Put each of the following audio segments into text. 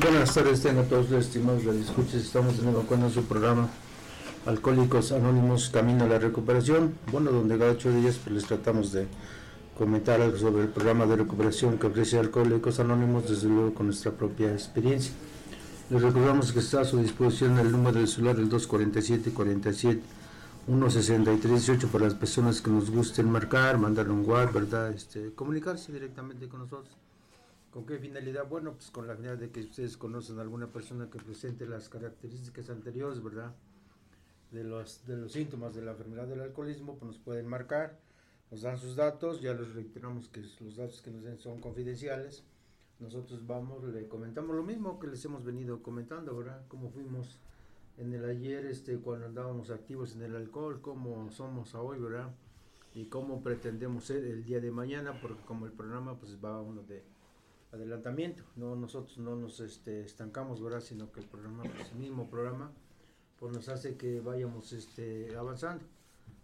Buenas tardes, tengan todos los estimados escuchas. Estamos de nuevo con nuestro programa Alcohólicos Anónimos Camino a la Recuperación. Bueno, donde cada ocho días pues, les tratamos de comentar algo sobre el programa de recuperación que ofrece Alcohólicos Anónimos, desde luego con nuestra propia experiencia. Les recordamos que está a su disposición el número del celular, el 247 47 163 18 para las personas que nos gusten marcar, mandar un WhatsApp, ¿verdad? Este, comunicarse directamente con nosotros. ¿Con qué finalidad? Bueno, pues con la finalidad de que ustedes conocen a alguna persona que presente las características anteriores, ¿verdad? De los, de los síntomas de la enfermedad del alcoholismo, pues nos pueden marcar, nos dan sus datos, ya les reiteramos que los datos que nos den son confidenciales. Nosotros vamos, le comentamos lo mismo que les hemos venido comentando, ¿verdad? Cómo fuimos en el ayer, este, cuando andábamos activos en el alcohol, cómo somos hoy, ¿verdad? Y cómo pretendemos ser el día de mañana, porque como el programa pues va uno de adelantamiento, no nosotros no nos este, estancamos, ¿verdad? Sino que el programa, pues, el mismo programa, pues nos hace que vayamos este, avanzando.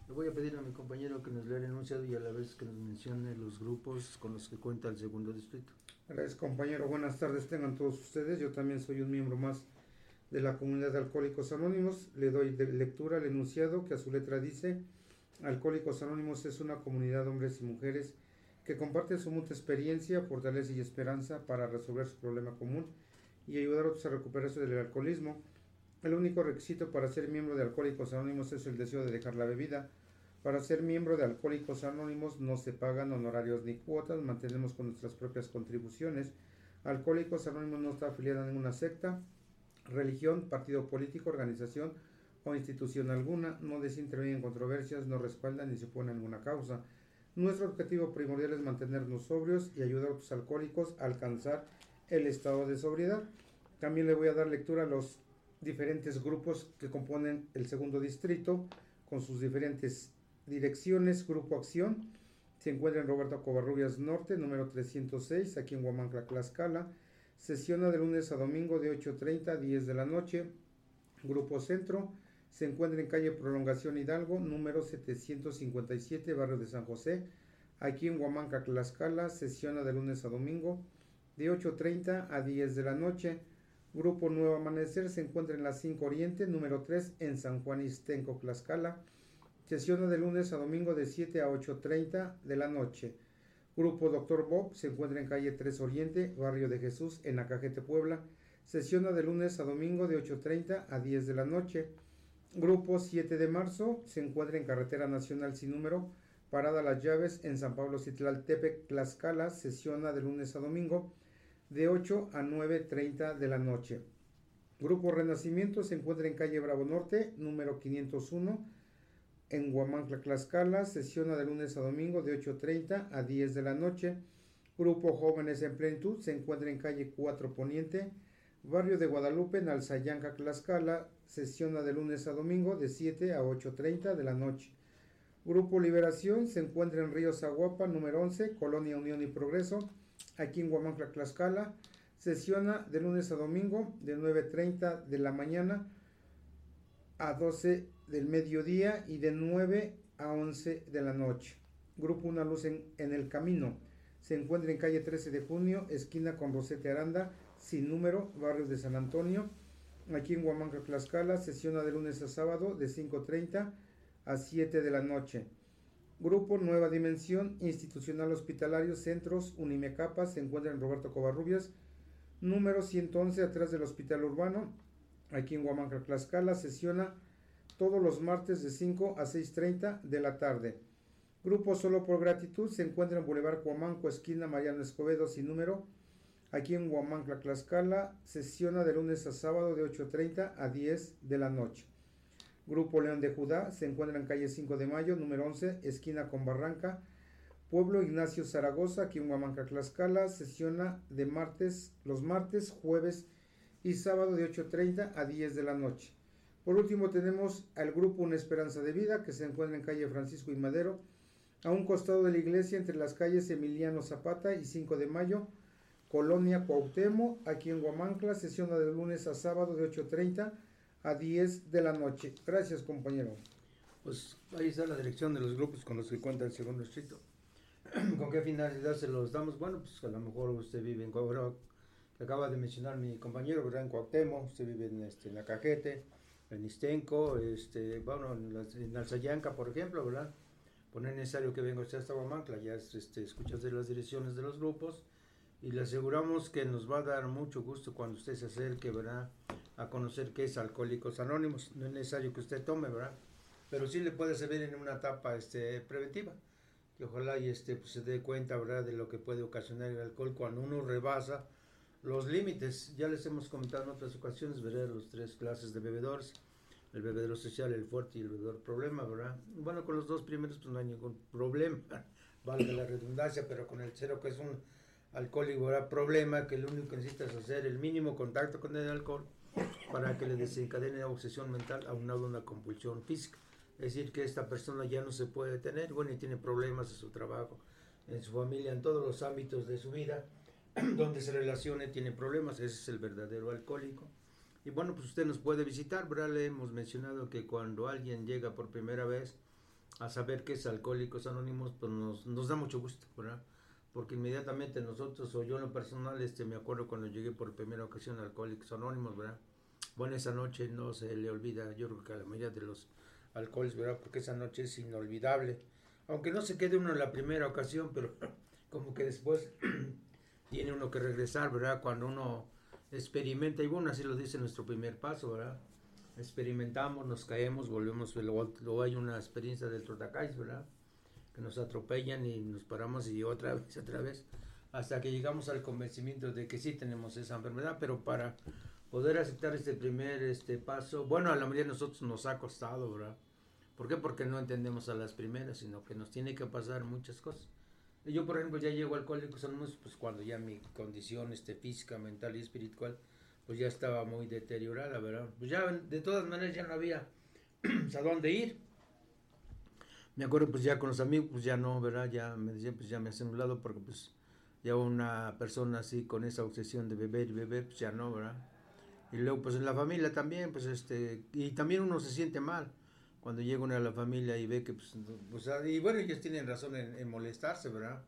Le voy a pedir a mi compañero que nos lea el enunciado y a la vez que nos mencione los grupos con los que cuenta el segundo distrito. Gracias compañero, buenas tardes tengan todos ustedes, yo también soy un miembro más de la comunidad de Alcohólicos Anónimos, le doy de lectura al enunciado que a su letra dice, Alcohólicos Anónimos es una comunidad de hombres y mujeres que comparte su mutua experiencia, fortaleza y esperanza para resolver su problema común y ayudar a otros a recuperarse del alcoholismo. El único requisito para ser miembro de Alcohólicos Anónimos es el deseo de dejar la bebida. Para ser miembro de Alcohólicos Anónimos no se pagan honorarios ni cuotas, mantenemos con nuestras propias contribuciones. Alcohólicos Anónimos no está afiliado a ninguna secta, religión, partido político, organización o institución alguna, no desinterviene en controversias, no respalda ni se opone a ninguna causa. Nuestro objetivo primordial es mantenernos sobrios y ayudar a los alcohólicos a alcanzar el estado de sobriedad. También le voy a dar lectura a los diferentes grupos que componen el segundo distrito con sus diferentes direcciones. Grupo Acción se encuentra en Roberto Covarrubias Norte, número 306, aquí en Huamancla, Tlaxcala. Sesiona de lunes a domingo de 8.30 a 10 de la noche. Grupo Centro se encuentra en calle Prolongación Hidalgo, número 757, barrio de San José, aquí en Huamanca, Tlaxcala, sesiona de lunes a domingo, de 8.30 a 10 de la noche. Grupo Nuevo Amanecer se encuentra en la 5 Oriente, número 3, en San Juan Istenco, Tlaxcala, sesiona de lunes a domingo de 7 a 8.30 de la noche. Grupo Doctor Bob se encuentra en calle 3 Oriente, barrio de Jesús, en Acajete, Puebla, sesiona de lunes a domingo de 8.30 a 10 de la noche. Grupo 7 de marzo se encuentra en carretera nacional sin número, parada Las Llaves en San Pablo Citlaltepec, Tlaxcala, sesiona de lunes a domingo de 8 a 9.30 de la noche. Grupo Renacimiento se encuentra en calle Bravo Norte, número 501, en Huamantla, Tlaxcala, sesiona de lunes a domingo de 8.30 a 10 de la noche. Grupo Jóvenes en Plenitud se encuentra en calle 4 Poniente, Barrio de Guadalupe, en Alzayanca, Tlaxcala, sesiona de lunes a domingo de 7 a 8.30 de la noche. Grupo Liberación se encuentra en Río Zaguapa, número 11, Colonia Unión y Progreso, aquí en Huamancla, Tlaxcala. Sesiona de lunes a domingo de 9.30 de la mañana a 12 del mediodía y de 9 a 11 de la noche. Grupo Una Luz en, en el Camino se encuentra en calle 13 de junio, esquina con Rosete Aranda, sin número, barrio de San Antonio, aquí en Huamanca, Tlaxcala, sesiona de lunes a sábado de 5.30 a 7 de la noche. Grupo Nueva Dimensión Institucional Hospitalario Centros Unimecapa se encuentra en Roberto Covarrubias, número 111 atrás del Hospital Urbano, aquí en Huamanca, Tlaxcala, sesiona todos los martes de 5 a 6.30 de la tarde. Grupo Solo por Gratitud se encuentra en Boulevard Huamanco, esquina Mariano Escobedo, sin número, aquí en Huamancla, Tlaxcala, sesiona de lunes a sábado de 8.30 a 10 de la noche. Grupo León de Judá se encuentra en calle 5 de Mayo, número 11, esquina con Barranca. Pueblo Ignacio Zaragoza, aquí en Huamancla, Tlaxcala, sesiona de martes, los martes, jueves y sábado de 8.30 a 10 de la noche. Por último tenemos al grupo Una Esperanza de Vida, que se encuentra en calle Francisco y Madero, a un costado de la iglesia entre las calles Emiliano Zapata y 5 de Mayo, Colonia Cuauhtémoc, aquí en Huamancla, sesiona de lunes a sábado de 8.30 a 10 de la noche. Gracias, compañero. Pues ahí está la dirección de los grupos con los que cuenta el segundo distrito. ¿Con qué finalidad se los damos? Bueno, pues a lo mejor usted vive en Cobro, que acaba de mencionar mi compañero, ¿verdad? En Cuauhtémoc, usted vive en, este, en la Cajete, en Istenco, este, bueno, en, la, Alzayanca, por ejemplo, ¿verdad? Pues no es necesario que venga usted hasta Guamantla, ya este, escuchas de las direcciones de los grupos y le aseguramos que nos va a dar mucho gusto cuando usted se acerque, ¿verdad? A conocer qué es Alcohólicos Anónimos. No es necesario que usted tome, ¿verdad? Pero sí le puede servir en una etapa este, preventiva que ojalá y este pues, se dé cuenta verdad de lo que puede ocasionar el alcohol cuando uno rebasa los límites ya les hemos comentado en otras ocasiones verdad los tres clases de bebedores el bebedor social el fuerte y el bebedor problema verdad bueno con los dos primeros pues no hay ningún problema vale la redundancia pero con el cero que es un alcohólico ¿verdad? problema que lo único que necesita es hacer el mínimo contacto con el alcohol para que le desencadene la obsesión mental aunado a una compulsión física es decir, que esta persona ya no se puede detener, bueno, y tiene problemas en su trabajo, en su familia, en todos los ámbitos de su vida, donde se relacione, tiene problemas, ese es el verdadero alcohólico. Y bueno, pues usted nos puede visitar, ¿verdad? Le hemos mencionado que cuando alguien llega por primera vez a saber que es Alcohólicos Anónimos, pues nos, nos da mucho gusto, ¿verdad? Porque inmediatamente nosotros, o yo en lo personal, este, me acuerdo cuando llegué por primera ocasión a Alcohólicos Anónimos, ¿verdad? Bueno, esa noche no se le olvida, yo creo que a la mayoría de los alcoholes, ¿verdad? Porque esa noche es inolvidable. Aunque no se quede uno en la primera ocasión, pero como que después tiene uno que regresar, ¿verdad? Cuando uno experimenta, y bueno, así lo dice nuestro primer paso, ¿verdad? Experimentamos, nos caemos, volvemos, luego, hay una experiencia del trotacáis, ¿verdad? Que nos atropellan y nos paramos y otra vez, otra vez, hasta que llegamos al convencimiento de que sí tenemos esa enfermedad, pero para poder aceptar este primer este paso, bueno, a la mayoría de nosotros nos ha costado, ¿verdad? ¿Por qué? Porque no entendemos a las primeras, sino que nos tiene que pasar muchas cosas. Yo, por ejemplo, ya llego al Alcohólicos Anónimos, pues cuando ya mi condición este, física, mental y espiritual, pues ya estaba muy deteriorada, ¿verdad? Pues ya, de todas maneras, ya no había a dónde ir. Me acuerdo, pues ya con los amigos, pues ya no, ¿verdad? Ya me decían, pues ya me hacen un lado, porque pues ya una persona así con esa obsesión de beber y beber, pues ya no, ¿verdad? Y luego, pues en la familia también, pues este, y también uno se siente mal cuando llega uno a la familia y ve que, pues, pues y bueno, ellos tienen razón en, molestarse, ¿verdad?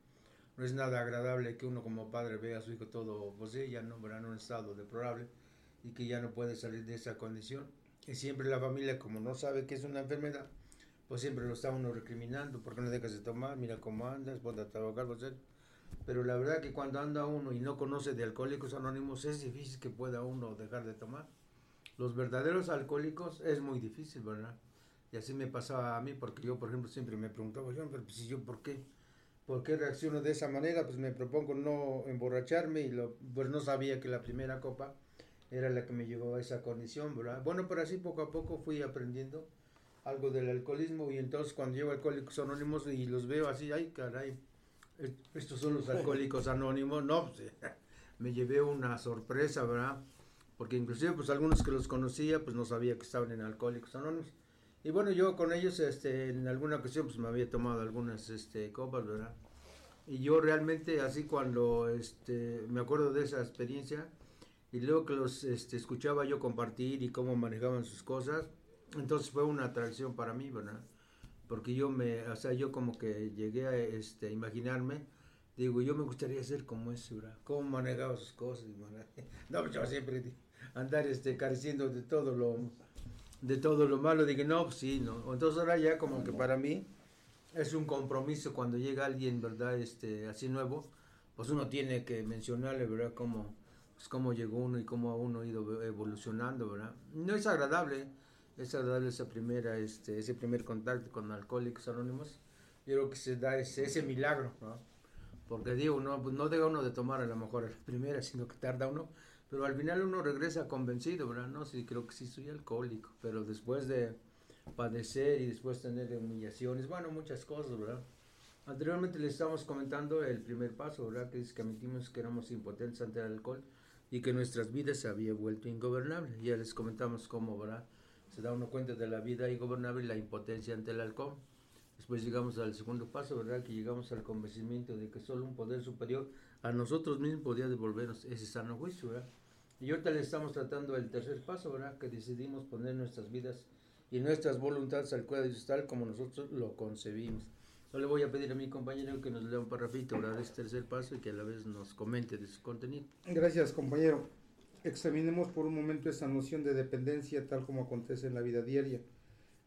No es nada agradable que uno como padre vea a su hijo todo, pues sí, ya no, ¿verdad? En un estado deplorable y que ya no puede salir de esa condición. Y siempre la familia, como no sabe que es una enfermedad, pues siempre lo está uno recriminando, porque no dejas de tomar? Mira cómo andas, ponte a trabajar, pues, pero la verdad que cuando anda uno y no conoce de alcohólicos anónimos es difícil que pueda uno dejar de tomar. Los verdaderos alcohólicos es muy difícil, ¿verdad? Y así me pasaba a mí, porque yo, por ejemplo, siempre me preguntaba, yo, pero pues, si yo, ¿por qué? ¿Por qué reacciono de esa manera? Pues me propongo no emborracharme y lo, pues no sabía que la primera copa era la que me llevó a esa condición, ¿verdad? Bueno, pero así poco a poco fui aprendiendo algo del alcoholismo y entonces cuando llego a Alcohólicos Anónimos y los veo así, ay, caray, estos son los Alcohólicos Anónimos, no, pues, me llevé una sorpresa, ¿verdad? Porque inclusive pues algunos que los conocía pues no sabía que estaban en Alcohólicos Anónimos y bueno, yo con ellos este, en alguna ocasión pues me había tomado algunas este, copas, ¿verdad? Y yo realmente así cuando este, me acuerdo de esa experiencia y luego que los este, escuchaba yo compartir y cómo manejaban sus cosas, entonces fue una atracción para mí, ¿verdad? Porque yo me, o sea, yo como que llegué a este, imaginarme, digo, yo me gustaría ser como ese, ¿verdad? Cómo manejaba sus cosas, ¿verdad? No, pues yo siempre andar este, careciendo de todo lo de todo lo malo, dije, no, pues sí, no. Entonces ahora ya como que para mí es un compromiso cuando llega alguien, ¿verdad? Este, así nuevo, pues uno tiene que mencionarle, ¿verdad? Cómo, pues cómo llegó uno y cómo uno ha ido evolucionando, ¿verdad? No es agradable, es agradable esa primera, este, ese primer contacto con Alcohólicos Anónimos. Yo creo que se da ese, ese milagro, ¿no? Porque digo, no, pues no deja uno de tomar a lo mejor a la primera, sino que tarda uno pero al final uno regresa convencido, ¿verdad? No, sí, creo que sí soy alcohólico, pero después de padecer y después tener humillaciones, bueno, muchas cosas, ¿verdad? Anteriormente les estábamos comentando el primer paso, ¿verdad? Que es que admitimos que éramos impotentes ante el alcohol y que nuestras vidas se había vuelto ingobernable. Ya les comentamos cómo, ¿verdad? Se da uno cuenta de la vida ingobernable y la impotencia ante el alcohol. Después llegamos al segundo paso, ¿verdad? Que llegamos al convencimiento de que solo un poder superior a nosotros mismos podía devolvernos ese sano juicio, ¿verdad? Y ahorita le estamos tratando el tercer paso, ¿verdad? Que decidimos poner nuestras vidas y nuestras voluntades al cuidado de tal como nosotros lo concebimos. Solo le voy a pedir a mi compañero que nos lea un parrafito para este tercer paso y que a la vez nos comente de su contenido. Gracias, compañero. Examinemos por un momento esa noción de dependencia tal como acontece en la vida diaria.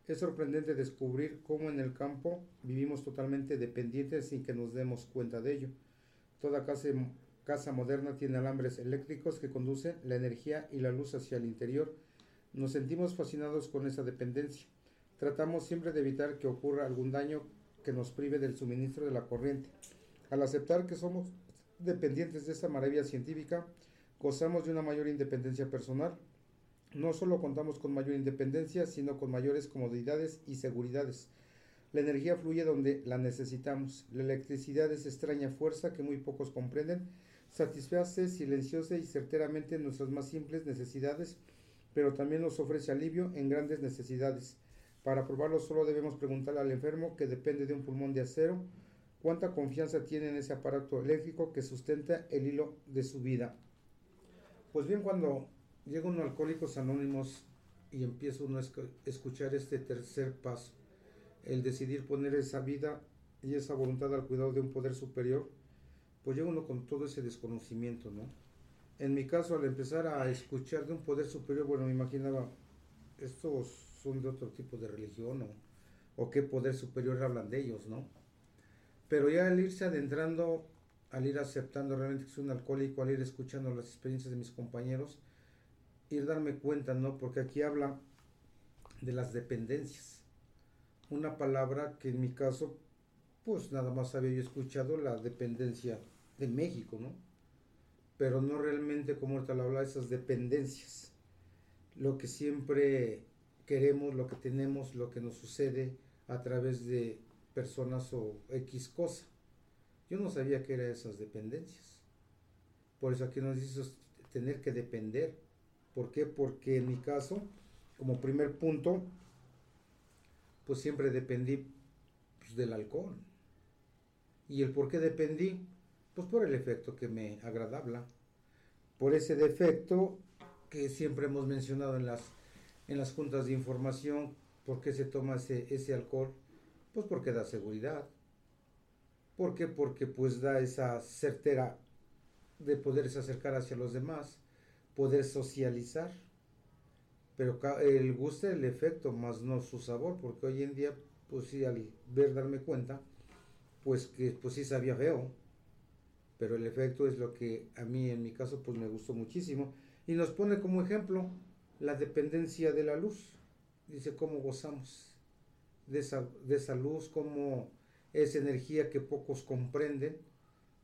Es sorprendente descubrir cómo en el campo vivimos totalmente dependientes sin que nos demos cuenta de ello. Toda casa, moderna tiene alambres eléctricos que conducen la energía y la luz hacia el interior. Nos sentimos fascinados con esa dependencia. Tratamos siempre de evitar que ocurra algún daño que nos prive del suministro de la corriente. Al aceptar que somos dependientes de esta maravilla científica, gozamos de una mayor independencia personal. No solo contamos con mayor independencia, sino con mayores comodidades y seguridades. La energía fluye donde la necesitamos. La electricidad es extraña fuerza que muy pocos comprenden. Satisface silenciosa y certeramente nuestras más simples necesidades, pero también nos ofrece alivio en grandes necesidades. Para probarlo solo debemos preguntarle al enfermo que depende de un pulmón de acero cuánta confianza tiene en ese aparato eléctrico que sustenta el hilo de su vida. Pues bien, cuando llega uno a Alcohólicos Anónimos y empieza uno a escuchar este tercer paso, el decidir poner esa vida y esa voluntad al cuidado de un poder superior, pues llega uno con todo ese desconocimiento, ¿no? En mi caso, al empezar a escuchar de un poder superior, bueno, me imaginaba, estos son de otro tipo de religión o, qué poder superior hablan de ellos, ¿no? Pero ya al irse adentrando, al ir aceptando realmente que soy un alcohólico, al ir escuchando las experiencias de mis compañeros, ir darme cuenta, ¿no? Porque aquí habla de las dependencias. Una palabra que en mi caso, pues nada más había yo escuchado la dependencia de México, ¿no? Pero no realmente como ahorita lo habla, esas dependencias. Lo que siempre queremos, lo que tenemos, lo que nos sucede a través de personas o X cosa. Yo no sabía que eran esas dependencias. Por eso aquí nos dice tener que depender. ¿Por qué? Porque en mi caso, como primer punto, pues siempre dependí pues, del alcohol. ¿Y el por qué dependí? Pues por el efecto que me agradaba. Por ese defecto que siempre hemos mencionado en las en las juntas de información. ¿Por qué se toma ese, ese alcohol? Pues porque da seguridad. ¿Por qué? Porque pues da esa certera de poderse acercar hacia los demás, poder socializar. Pero el gusto el efecto, más no su sabor, porque hoy en día, pues sí, al ver, darme cuenta, pues que pues sí sabía feo. Pero el efecto es lo que a mí en mi caso pues me gustó muchísimo. Y nos pone como ejemplo la dependencia de la luz. Dice cómo gozamos de esa, de esa luz, cómo es energía que pocos comprenden,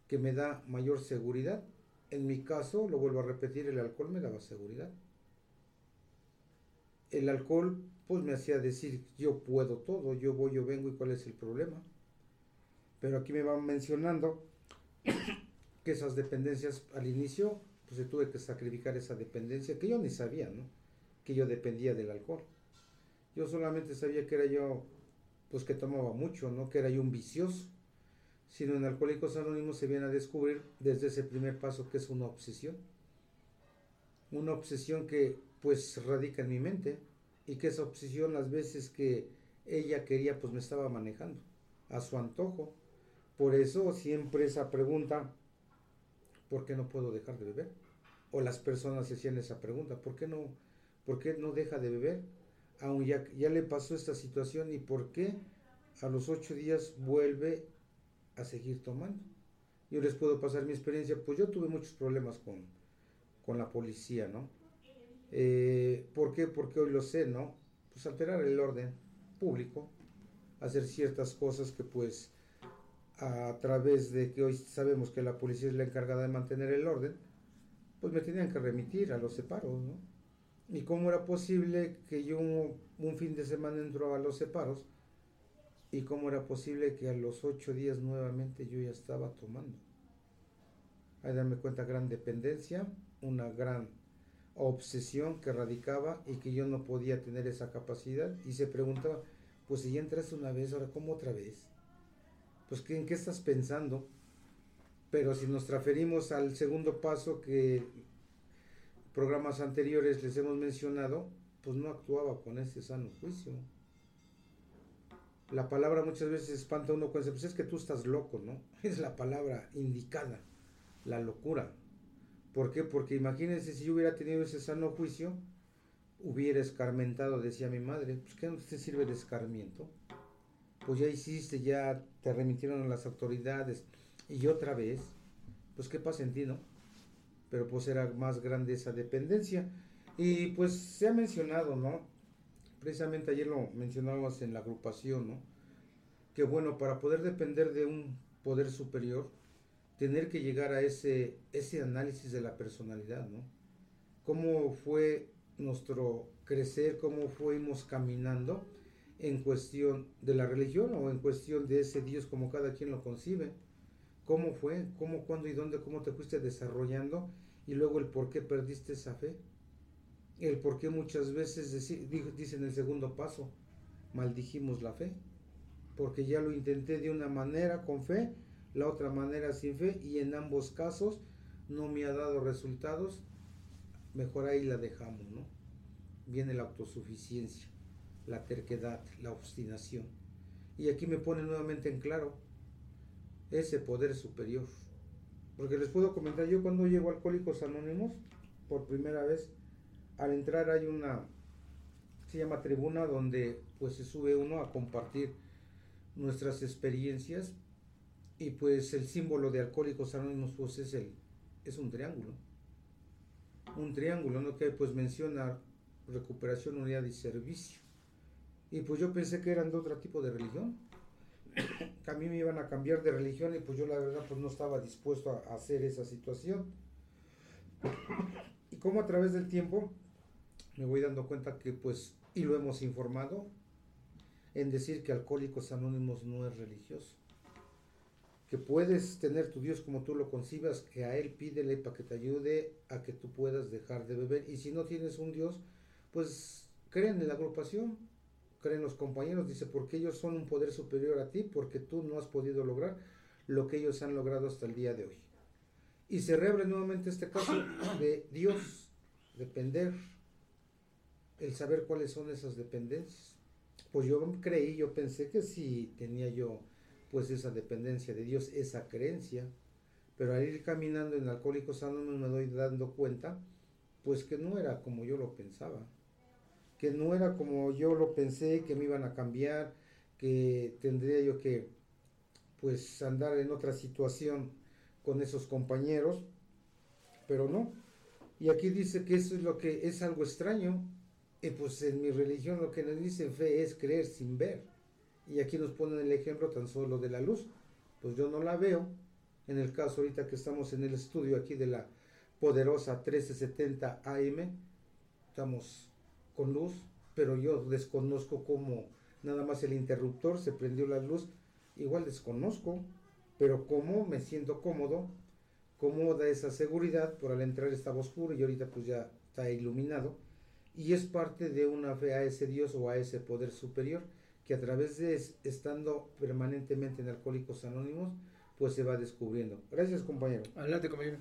que me da mayor seguridad. En mi caso, lo vuelvo a repetir, el alcohol me daba seguridad. El alcohol pues me hacía decir yo puedo todo, yo voy, yo vengo y cuál es el problema. Pero aquí me van mencionando que esas dependencias al inicio, pues se tuve que sacrificar esa dependencia que yo ni sabía, ¿no? que yo dependía del alcohol. Yo solamente sabía que era yo, pues que tomaba mucho, no que era yo un vicioso, sino en Alcohólicos Anónimos se viene a descubrir desde ese primer paso que es una obsesión. Una obsesión que pues radica en mi mente y que esa obsesión las veces que ella quería pues me estaba manejando a su antojo. Por eso siempre esa pregunta, ¿por qué no puedo dejar de beber? O las personas se hacían esa pregunta, ¿por qué no ¿Por qué no deja de beber? Aún ya, ya le pasó esta situación y por qué a los ocho días vuelve a seguir tomando. Yo les puedo pasar mi experiencia, pues yo tuve muchos problemas con, con la policía, ¿no? Eh, ¿Por qué? Porque hoy lo sé, ¿no? Pues alterar el orden público, hacer ciertas cosas que pues a través de que hoy sabemos que la policía es la encargada de mantener el orden, pues me tenían que remitir a los separos, ¿no? ¿Y cómo era posible que yo un, fin de semana entró a los separos? ¿Y cómo era posible que a los ocho días nuevamente yo ya estaba tomando? Hay darme cuenta, gran dependencia, una gran obsesión que radicaba y que yo no podía tener esa capacidad. Y se preguntaba, pues si ya entraste una vez, ahora ¿cómo otra vez? Pues ¿en qué estás pensando? Pero si nos transferimos al segundo paso que programas anteriores les hemos mencionado, pues no actuaba con ese sano juicio. la palabra muchas veces espanta a uno cuando pues es que tú estás loco, ¿no? Es la palabra indicada, la locura. ¿Por qué? Porque imagínense si yo hubiera tenido ese sano juicio, hubiera escarmentado, decía mi madre, pues ¿qué no te sirve el escarmiento? Pues ya hiciste, ya te remitieron a las autoridades y otra vez, pues ¿qué pasa en ti, no? Pero pues era más grande esa dependencia. Y pues se ha mencionado, ¿no? Precisamente ayer lo mencionábamos en la agrupación, ¿no? Que bueno, para poder depender de un poder superior, tener que llegar a ese, ese análisis de la personalidad, ¿no? Cómo fue nuestro crecer, cómo fuimos caminando en cuestión de la religión o en cuestión de ese Dios como cada quien lo concibe. ¿Cómo fue? ¿Cómo, cuándo y dónde? ¿Cómo te fuiste desarrollando? Y luego el por qué perdiste esa fe. El por qué muchas veces dice en el segundo paso, maldijimos la fe. Porque ya lo intenté de una manera con fe, la otra manera sin fe, y en ambos casos no me ha dado resultados. Mejor ahí la dejamos, ¿no? Viene la autosuficiencia, la terquedad, la obstinación. Y aquí me pone nuevamente en claro ese poder superior. Porque les puedo comentar, yo cuando llego a Alcohólicos Anónimos, por primera vez, al entrar hay una, se llama tribuna, donde pues se sube uno a compartir nuestras experiencias y pues el símbolo de Alcohólicos Anónimos pues es, el, es un triángulo. Un triángulo, ¿no? Que pues menciona recuperación, unidad y servicio. Y pues yo pensé que eran de otro tipo de religión. que a mí me iban a cambiar de religión y pues yo la verdad pues no estaba dispuesto a hacer esa situación. y como a través del tiempo me voy dando cuenta que pues, y lo hemos informado, en decir que Alcohólicos Anónimos no es religioso. Que puedes tener tu Dios como tú lo concibas, que a Él pídele para que te ayude a que tú puedas dejar de beber. Y si no tienes un Dios, pues creen en la agrupación, creen los compañeros, dice, porque ellos son un poder superior a ti, porque tú no has podido lograr lo que ellos han logrado hasta el día de hoy. Y se reabre nuevamente este caso de Dios, depender el saber cuáles son esas dependencias. Pues yo creí, yo pensé que sí tenía yo pues esa dependencia de Dios, esa creencia, pero al ir caminando en Alcohólicos Anónimos me doy dando cuenta pues que no era como yo lo pensaba, que no era como yo lo pensé, que me iban a cambiar, que tendría yo que pues andar en otra situación con esos compañeros, pero no. Y aquí dice que eso es lo que es algo extraño, y pues en mi religión lo que nos dice fe es creer sin ver. Y aquí nos ponen el ejemplo tan solo de la luz. Pues yo no la veo. En el caso ahorita que estamos en el estudio aquí de la poderosa 1370 AM, estamos con luz, pero yo desconozco cómo nada más el interruptor se prendió la luz. Igual desconozco, pero cómo me siento cómodo, cómo da esa seguridad, por al entrar estaba oscuro y ahorita pues ya está iluminado y es parte de una fe a ese Dios o a ese poder superior que a través de estando permanentemente en Alcohólicos Anónimos, pues se va descubriendo. Gracias, compañero. Adelante, compañero.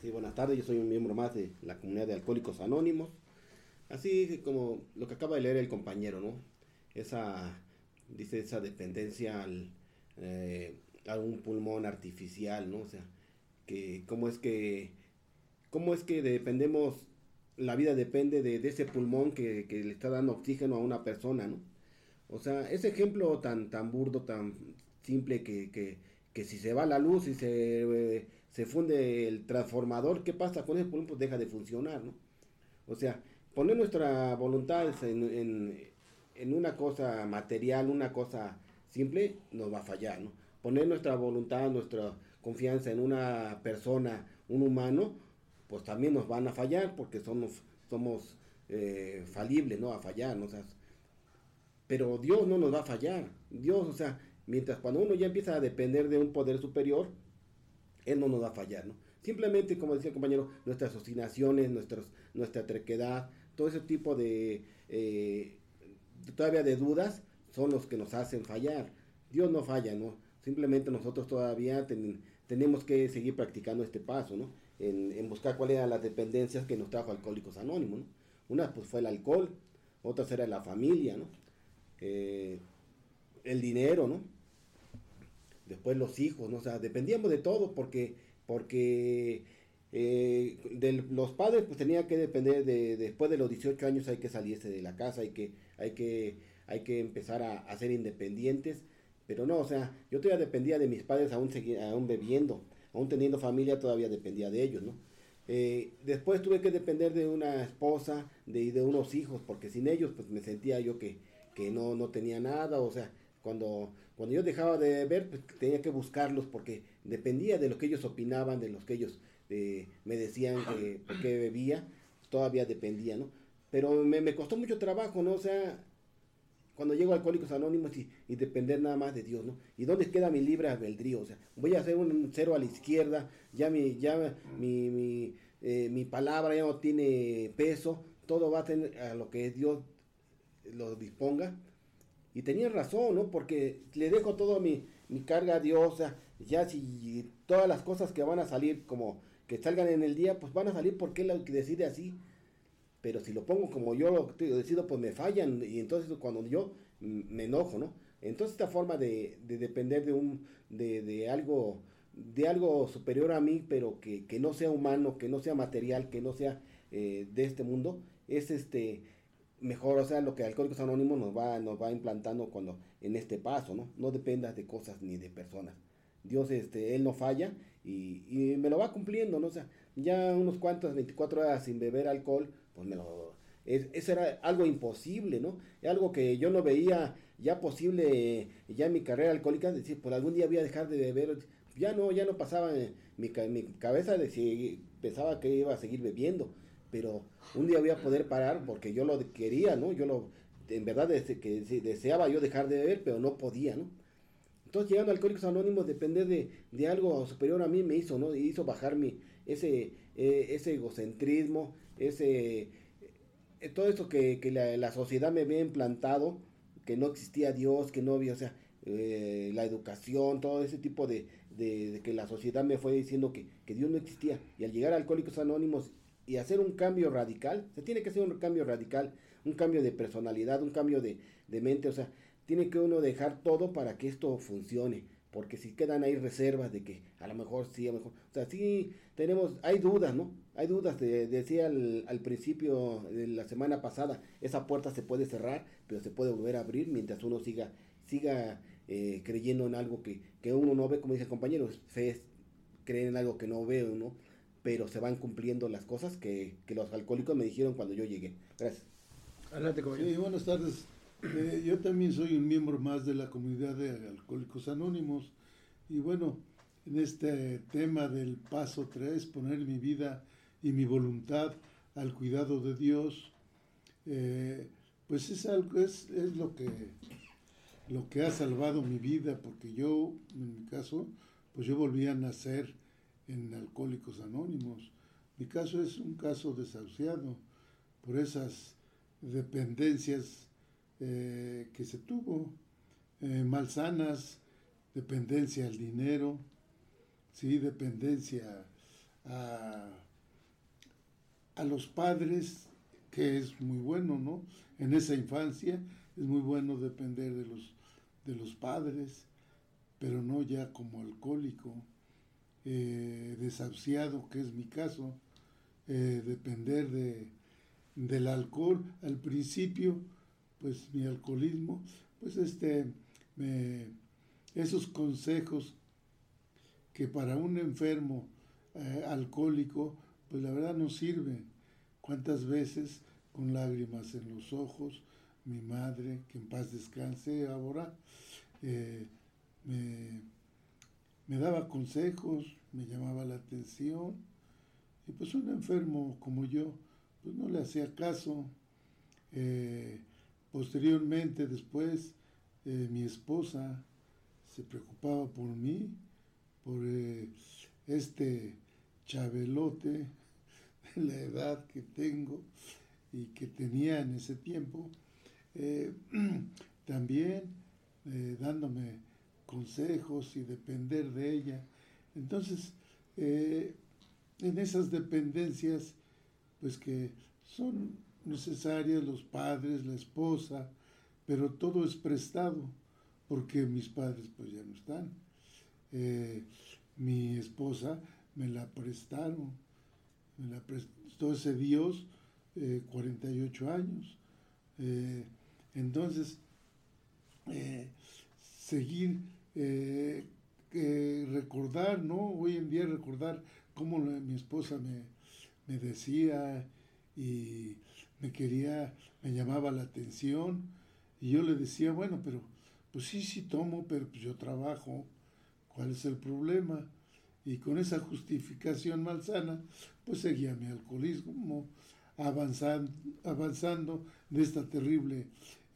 Sí, buenas tardes, yo soy un miembro más de la comunidad de Alcohólicos Anónimos. Así como lo que acaba de leer el compañero, ¿no? Esa, dice, esa dependencia al, eh, a un pulmón artificial, ¿no? O sea, que cómo es que, cómo es que dependemos la vida depende de, ese pulmón que, le está dando oxígeno a una persona, ¿no? O sea, ese ejemplo tan, tan burdo, tan simple que, que, si se va la luz y se, se funde el transformador, ¿qué pasa con ese pulmón? Pues deja de funcionar, ¿no? O sea, poner nuestra voluntad en, en, una cosa material, una cosa simple, nos va a fallar, ¿no? Poner nuestra voluntad, nuestra confianza en una persona, un humano, pues también nos van a fallar porque somos, somos eh, falibles, ¿no? A fallar, ¿no? pero Dios no nos va a fallar. Dios, o sea, mientras cuando uno ya empieza a depender de un poder superior, Él no nos va a fallar, ¿no? Simplemente, como decía el compañero, nuestras obstinaciones, nuestros, nuestra trequedad, todo ese tipo de, eh, todavía de dudas, son los que nos hacen fallar. Dios no falla, ¿no? Simplemente nosotros todavía tenemos que seguir practicando este paso, ¿no? en, buscar cuáles eran las dependencias que nos trajo Alcohólicos Anónimos. ¿no? Una pues fue el alcohol, otra era la familia, ¿no? Eh, el dinero, ¿no? Después los hijos, ¿no? O sea, dependíamos de todo porque, porque eh, de los padres pues tenía que depender de, después de los 18 años hay que salirse de la casa, hay que, hay que, hay que empezar a, ser independientes, pero no, o sea, yo todavía dependía de mis padres aún, aún bebiendo, aún teniendo familia todavía dependía de ellos, ¿no? Eh, después tuve que depender de una esposa, de, de unos hijos, porque sin ellos pues me sentía yo que, que no, no tenía nada, o sea, cuando, cuando yo dejaba de ver, pues tenía que buscarlos porque dependía de lo que ellos opinaban, de los que ellos eh, me decían que por qué bebía, todavía dependía, ¿no? Pero me, me, costó mucho trabajo, ¿no? O sea, cuando llego a Alcohólicos Anónimos y, y, depender nada más de Dios, ¿no? ¿Y dónde queda mi libre albedrío? O sea, voy a hacer un cero a la izquierda, ya mi, ya mi, mi, eh, mi palabra ya no tiene peso, todo va a tener a lo que Dios lo disponga. Y tenía razón, ¿no? Porque le dejo toda mi, mi carga a Dios, o sea, ya si todas las cosas que van a salir como que salgan en el día, pues van a salir porque él decide así. Pero si lo pongo como yo lo decido, pues me fallan. Y entonces cuando yo me enojo, ¿no? Entonces esta forma de, de depender de un, de, de, algo, de algo superior a mí, pero que, que, no sea humano, que no sea material, que no sea eh, de este mundo, es este mejor, o sea, lo que Alcohólicos Anónimos nos va, nos va implantando cuando en este paso, ¿no? No dependas de cosas ni de personas. Dios, este, Él no falla y, y me lo va cumpliendo, ¿no? O sea, ya unos cuantos, 24 horas sin beber alcohol, pues me lo... Es, eso era algo imposible, ¿no? Algo que yo no veía ya posible ya en mi carrera alcohólica, decir, por algún día voy a dejar de beber, ya no, ya no pasaba en mi, mi cabeza de si pensaba que iba a seguir bebiendo, pero un día voy a poder parar porque yo lo quería, ¿no? Yo lo, en verdad que deseaba yo dejar de beber, pero no podía, ¿no? Entonces llegando a Alcohólicos Anónimos, depender de, de, algo superior a mí me hizo, ¿no? Hizo bajar mi, ese, eh, ese egocentrismo, ese, eh, todo eso que, que la, la, sociedad me había implantado, que no existía Dios, que no había, o sea, eh, la educación, todo ese tipo de, de, que la sociedad me fue diciendo que, que Dios no existía. Y al llegar a Alcohólicos Anónimos y hacer un cambio radical, se tiene que hacer un cambio radical, un cambio de personalidad, un cambio de, de mente, o sea, tiene que uno dejar todo para que esto funcione, porque si quedan ahí reservas de que a lo mejor sí, a lo mejor, o sea, sí tenemos, hay dudas, ¿no? Hay dudas, de, decía al, al, principio de la semana pasada, esa puerta se puede cerrar, pero se puede volver a abrir mientras uno siga, siga eh, creyendo en algo que, que, uno no ve, como dice el compañero, fe es creer en algo que no veo, ¿no? Pero se van cumpliendo las cosas que, que los alcohólicos me dijeron cuando yo llegué. Gracias. Adelante, compañero. Sí, buenas tardes. Eh, yo también soy un miembro más de la comunidad de Alcohólicos Anónimos y bueno, en este tema del paso 3, poner mi vida y mi voluntad al cuidado de Dios, eh, pues es algo, es, es, lo que lo que ha salvado mi vida, porque yo, en mi caso, pues yo volví a nacer en Alcohólicos Anónimos. Mi caso es un caso desahuciado por esas dependencias eh, que se tuvo, eh, malsanas, dependencia al dinero, sí, dependencia a, a los padres, que es muy bueno, ¿no? En esa infancia es muy bueno depender de los, de los padres, pero no ya como alcohólico, eh, desahuciado, que es mi caso, eh, depender de, del alcohol. Al principio, pues mi alcoholismo, pues este, esos consejos que para un enfermo eh, alcohólico, pues la verdad no sirven. ¿Cuántas veces con lágrimas en los ojos, mi madre, que en paz descanse ahora, eh, me, me daba consejos, me llamaba la atención, y pues un enfermo como yo, pues no le hacía caso. Eh, Posteriormente, después, eh, mi esposa se preocupaba por mí, por eh, este chabelote de la edad que tengo y que tenía en ese tiempo, eh, también dándome consejos y depender de ella. Entonces, en esas dependencias, pues que son necesarias los padres, la esposa, pero todo es prestado, porque mis padres pues ya no están. Eh, mi esposa me la prestaron, me la prestó ese Dios 48 años. entonces, seguir recordar, ¿no? Hoy en día recordar cómo mi esposa me, me decía y me quería, me llamaba la atención. Y yo le decía, bueno, pero pues sí, sí tomo, pero pues yo trabajo, ¿cuál es el problema? Y con esa justificación malsana, pues seguía mi alcoholismo avanzando, avanzando de esta terrible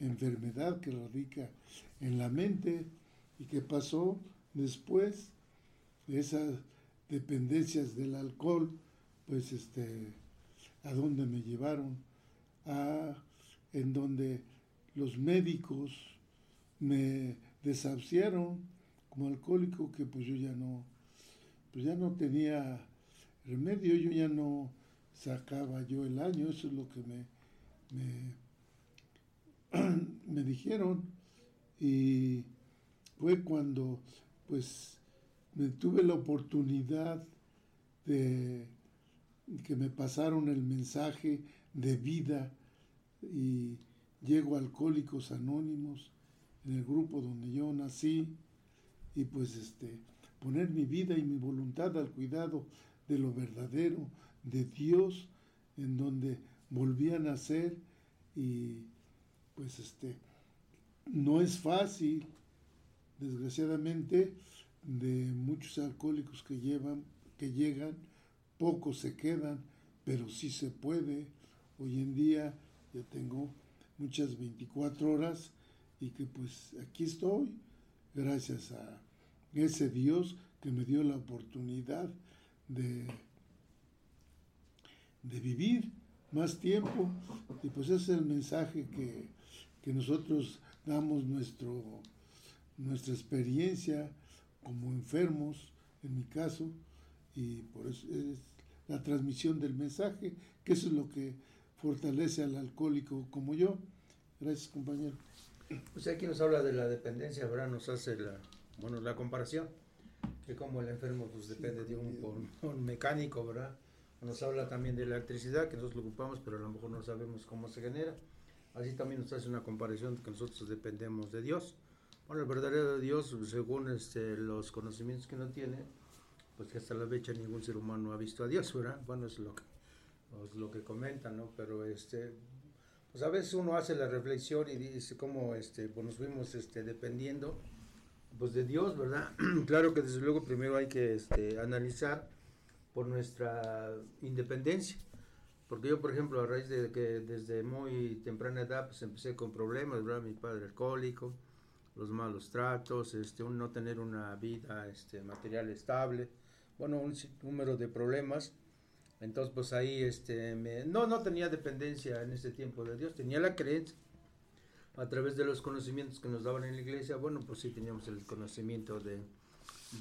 enfermedad que radica en la mente. Y que pasó después de esas dependencias del alcohol, pues este, a dónde me llevaron, a, en donde los médicos me desahuciaron como alcohólico, que pues yo ya no, pues ya no tenía remedio, yo ya no sacaba yo el año, eso es lo que me, me, me dijeron. Y fue cuando pues me tuve la oportunidad de que me pasaron el mensaje de vida y llego a Alcohólicos Anónimos en el grupo donde yo nací y pues este poner mi vida y mi voluntad al cuidado de lo verdadero de Dios en donde volví a nacer y pues este no es fácil desgraciadamente, de muchos alcohólicos que, llevan, que llegan, pocos se quedan, pero sí se puede. Hoy en día ya tengo muchas 24 horas y que pues aquí estoy, gracias a ese Dios que me dio la oportunidad de, de vivir más tiempo. Y pues ese es el mensaje que, que nosotros damos nuestro nuestra experiencia como enfermos, en mi caso, y por eso es la transmisión del mensaje, que eso es lo que fortalece al alcohólico como yo. Gracias, compañero. Pues aquí nos habla de la dependencia, ¿verdad? Nos hace la, bueno, la comparación, que como el enfermo pues depende de un, un mecánico, ¿verdad? Nos habla también de la electricidad, que nosotros lo ocupamos, pero a lo mejor no sabemos cómo se genera. Así también nos hace una comparación de que nosotros dependemos de Dios. Bueno, el verdadero Dios, según este, los conocimientos que no tiene, pues que hasta la fecha ningún ser humano ha visto a Dios, ¿verdad? Bueno, es lo que, es lo que comentan, ¿no? Pero este, pues a veces uno hace la reflexión y dice cómo este, pues nos fuimos este, dependiendo pues de Dios, ¿verdad? claro que desde luego primero hay que este, analizar por nuestra independencia. Porque yo, por ejemplo, a raíz de que desde muy temprana edad pues empecé con problemas, ¿verdad? Mi padre alcohólico, los malos tratos, este, un no tener una vida este, material estable, bueno, un número de problemas. Entonces, pues ahí, este, no, no tenía dependencia en ese tiempo de Dios, tenía la creencia a través de los conocimientos que nos daban en la iglesia, bueno, pues sí teníamos el conocimiento de,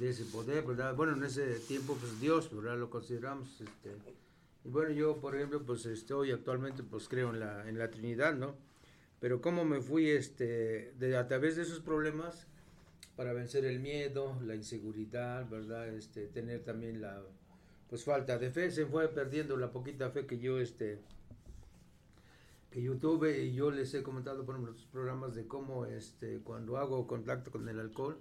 ese poder, ¿verdad? Bueno, en ese tiempo, pues Dios, ¿verdad? Lo consideramos, este, y bueno, yo, por ejemplo, pues estoy actualmente, pues creo en la, en la Trinidad, ¿no? Pero cómo me fui este, de, a través de esos problemas para vencer el miedo, la inseguridad, ¿verdad? Este, tener también la pues falta de fe, se fue perdiendo la poquita fe que yo este que yo tuve y yo les he comentado por los programas de cómo este cuando hago contacto con el alcohol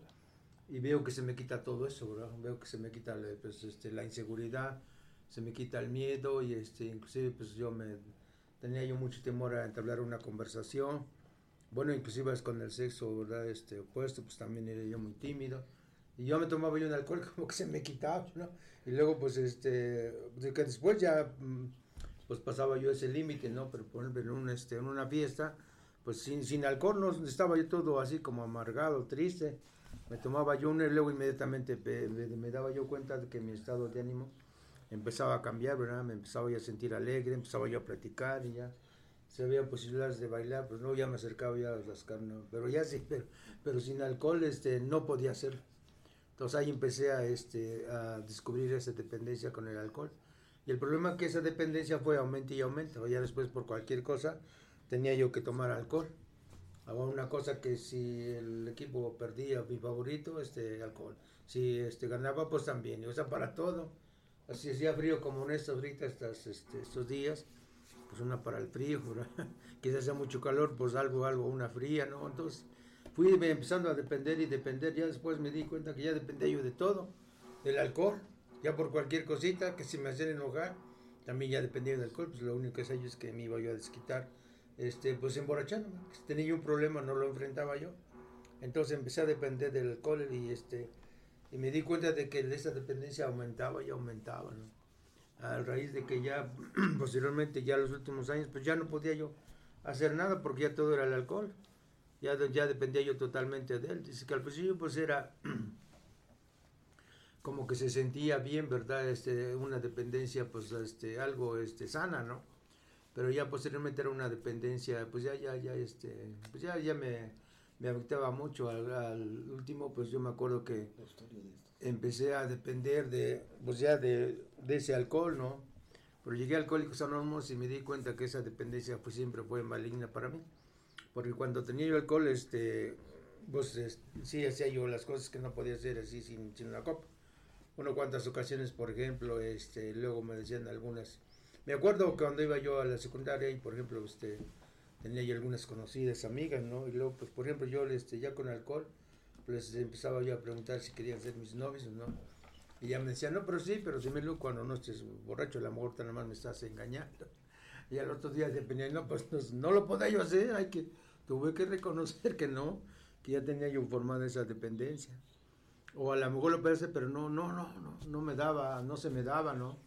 y veo que se me quita todo eso, ¿verdad? Veo que se me quita pues, este, la inseguridad, se me quita el miedo y este inclusive pues yo me tenía yo mucho temor a entablar una conversación. Bueno, inclusive es con el sexo, ¿verdad? Este, opuesto, pues también era yo muy tímido. Y yo me tomaba yo un alcohol como que se me quitaba, ¿no? Y luego, pues, este, que después ya, mm, pues pasaba yo ese límite, ¿no? Pero por ejemplo, en, un, este, una fiesta, pues sin, sin alcohol no estaba yo todo así como amargado, triste. Me tomaba yo un y luego inmediatamente me, daba yo cuenta de que mi estado de ánimo empezaba a cambiar, ¿verdad? Me empezaba yo a sentir alegre, empezaba yo a platicar y ya se había posibilidades de bailar, pues no, ya me acercaba ya a las carnes, pero ya sí, pero, pero sin alcohol este, no podía hacerlo. Entonces ahí empecé a, este, a descubrir esa dependencia con el alcohol. Y el problema es que esa dependencia fue aumento y aumento. Ya después por cualquier cosa tenía yo que tomar alcohol. una cosa que si el equipo perdía, mi favorito, este, alcohol. Si este, ganaba, pues también. O sea, para todo. Así hacía frío como en estos ahorita, estas, este, estos días. Pues una para el frío, quizás hacía mucho calor, pues algo, algo, una fría, ¿no? Entonces fui empezando a depender y depender. Ya después me di cuenta que ya dependía yo de todo. Del alcohol, ya por cualquier cosita que se me hacían enojar. También ya dependía del alcohol, pues lo único que sé yo es que me iba yo a desquitar este, pues emborrachándome. Si tenía un problema no lo enfrentaba yo. Entonces empecé a depender del alcohol y este y me di cuenta de que esa dependencia aumentaba y aumentaba, ¿no? A raíz de que ya posteriormente, ya los últimos años, pues ya no podía yo hacer nada porque ya todo era el alcohol. Ya, ya dependía yo totalmente de él. Dice que al principio pues era como que se sentía bien, ¿verdad? Este, una dependencia pues este, algo este, sana, ¿no? pero ya posteriormente era una dependencia, pues ya, ya, ya, este, pues ya, ya me, me afectaba mucho. Al, último, pues yo me acuerdo que empecé a depender de, pues ya de, de ese alcohol, ¿no? Pero llegué a Alcohólicos Anónimos y me di cuenta que esa dependencia pues siempre fue maligna para mí. Porque cuando tenía yo alcohol, este, pues sí hacía yo las cosas que no podía hacer así sin, sin una copa. Bueno, cuántas ocasiones, por ejemplo, este, luego me decían algunas me acuerdo que cuando iba yo a la secundaria y, por ejemplo, este, tenía yo algunas conocidas amigas, ¿no? Y luego, pues, por ejemplo, yo este, ya con alcohol, pues empezaba yo a preguntar si querían ser mis novios, ¿no? Y ya me decían, no, pero sí, pero si me lo cuando no estés borracho, a lo mejor nada más me estás engañando. Y al otro día dependía, no, pues no, lo podía yo hacer, hay que, tuve que reconocer que no, que ya tenía yo formada esa dependencia. O a lo mejor lo hacer, pero no, no, no, no, no me daba, no se me daba, ¿no?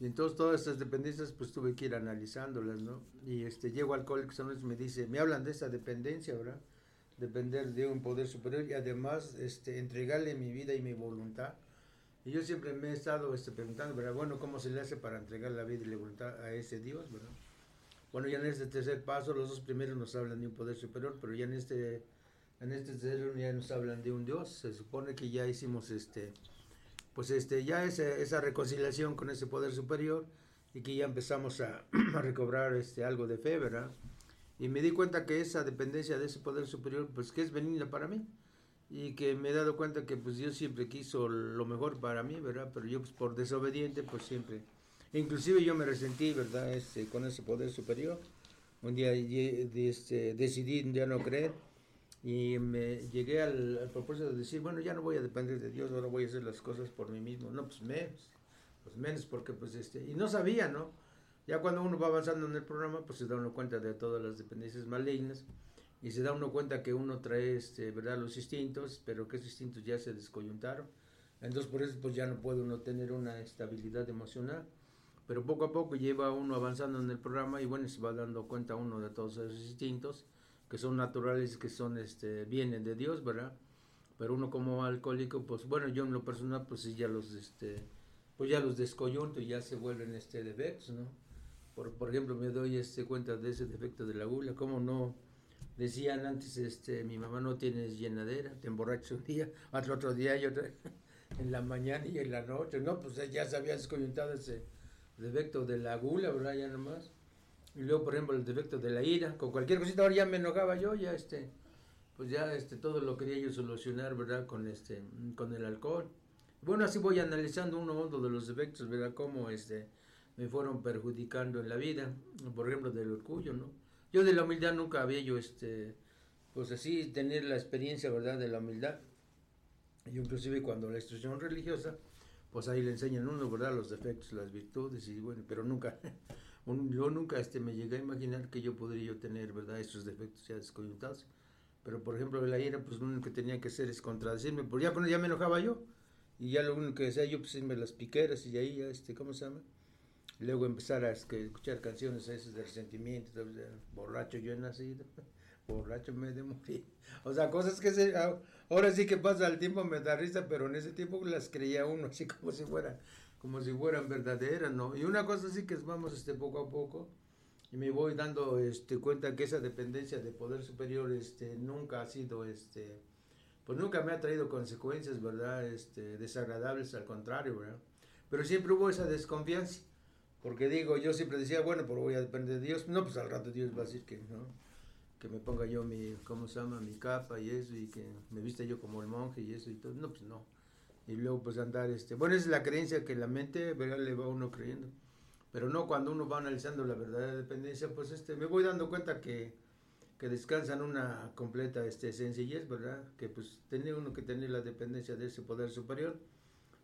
Y entonces todas estas dependencias pues tuve que ir analizándolas, ¿no? Y este, llego al Alcohólicos y me dice, me hablan de esa dependencia, ¿verdad? Depender de un poder superior y además este, entregarle mi vida y mi voluntad. Y yo siempre me he estado este, preguntando, ¿verdad? Bueno, ¿cómo se le hace para entregar la vida y la voluntad a ese Dios, ¿verdad? Bueno, ya en este tercer paso, los dos primeros nos hablan de un poder superior, pero ya en este, en este tercero ya nos hablan de un Dios. Se supone que ya hicimos este pues este, ya esa, esa reconciliación con ese poder superior y que ya empezamos a, recobrar este, algo de fe, ¿verdad? Y me di cuenta que esa dependencia de ese poder superior, pues que es benigna para mí. Y que me he dado cuenta que pues Dios siempre quiso lo mejor para mí, ¿verdad? Pero yo pues por desobediente, pues siempre... Inclusive yo me resentí, ¿verdad? Este, con ese poder superior. Un día este, decidí ya no creer y llegué al, propósito de decir, bueno, ya no voy a depender de Dios, ahora voy a hacer las cosas por mí mismo. No, pues menos, pues menos, porque pues este, y no sabía, ¿no? Ya cuando uno va avanzando en el programa, pues se da uno cuenta de todas las dependencias malignas y se da uno cuenta que uno trae, este, ¿verdad?, los instintos, pero que esos instintos ya se descoyuntaron. Entonces por eso pues ya no puede uno tener una estabilidad emocional. Pero poco a poco lleva uno avanzando en el programa y bueno, se va dando cuenta uno de todos esos instintos que son naturales, que son, este, vienen de Dios, ¿verdad? Pero uno como alcohólico, pues bueno, yo en lo personal, pues ya los, este, pues ya los descoyunto y ya se vuelven, este, defectos, ¿no? Por, por ejemplo, me doy, este, cuenta de ese defecto de la gula, como no, decían antes, este, mi mamá no tienes llenadera, te emborrachas un día, otro, otro día y otro, en la mañana y en la noche, no, pues ya se había descoyuntado ese defecto de la gula, ¿verdad? Ya nomás. Y luego, por ejemplo, el defecto de la ira, con cualquier cosita, ahora ya me enojaba yo, ya este, pues ya este, todo lo quería yo solucionar, ¿verdad? Con este, con el alcohol. Bueno, así voy analizando uno uno de los defectos, ¿verdad? Cómo este, me fueron perjudicando en la vida, por ejemplo, del orgullo, ¿no? Yo de la humildad nunca había yo, este, pues así, tener la experiencia, ¿verdad? De la humildad. Y inclusive cuando la instrucción religiosa, pues ahí le enseñan uno, ¿verdad? Los defectos, las virtudes, y bueno, pero nunca yo nunca este, me llegué a imaginar que yo podría yo tener, ¿verdad?, esos defectos ya descoyuntados. Pero, por ejemplo, la ira, pues lo único que tenía que hacer es contradecirme, porque ya, ya me enojaba yo. Y ya lo único que decía yo, pues irme las piqueras y ahí ya, este, ¿cómo se llama? Luego empezar a escuchar canciones esas de resentimiento, borracho yo he nacido, borracho me he de morir. O sea, cosas que se, ahora sí que pasa el tiempo me da risa, pero en ese tiempo las creía uno así como si fuera como si fueran verdaderas, ¿no? Y una cosa sí que vamos este, poco a poco y me voy dando este, cuenta que esa dependencia de poder superior este, nunca ha sido, este, pues nunca me ha traído consecuencias, ¿verdad? Este, desagradables, al contrario, ¿verdad? Pero siempre hubo esa desconfianza, porque digo, yo siempre decía, bueno, pero voy a depender de Dios, no, pues al rato Dios va a decir que no, que me ponga yo mi, ¿cómo se llama? Mi capa y eso, y que me viste yo como el monje y eso y todo. No, pues no. Y luego pues andar, este, bueno, es la creencia que la mente, ¿verdad? Le va uno creyendo. Pero no cuando uno va analizando la verdadera dependencia, pues este, me voy dando cuenta que, que descansan una completa este, sencillez, ¿verdad? Que pues tiene uno que tener la dependencia de ese poder superior.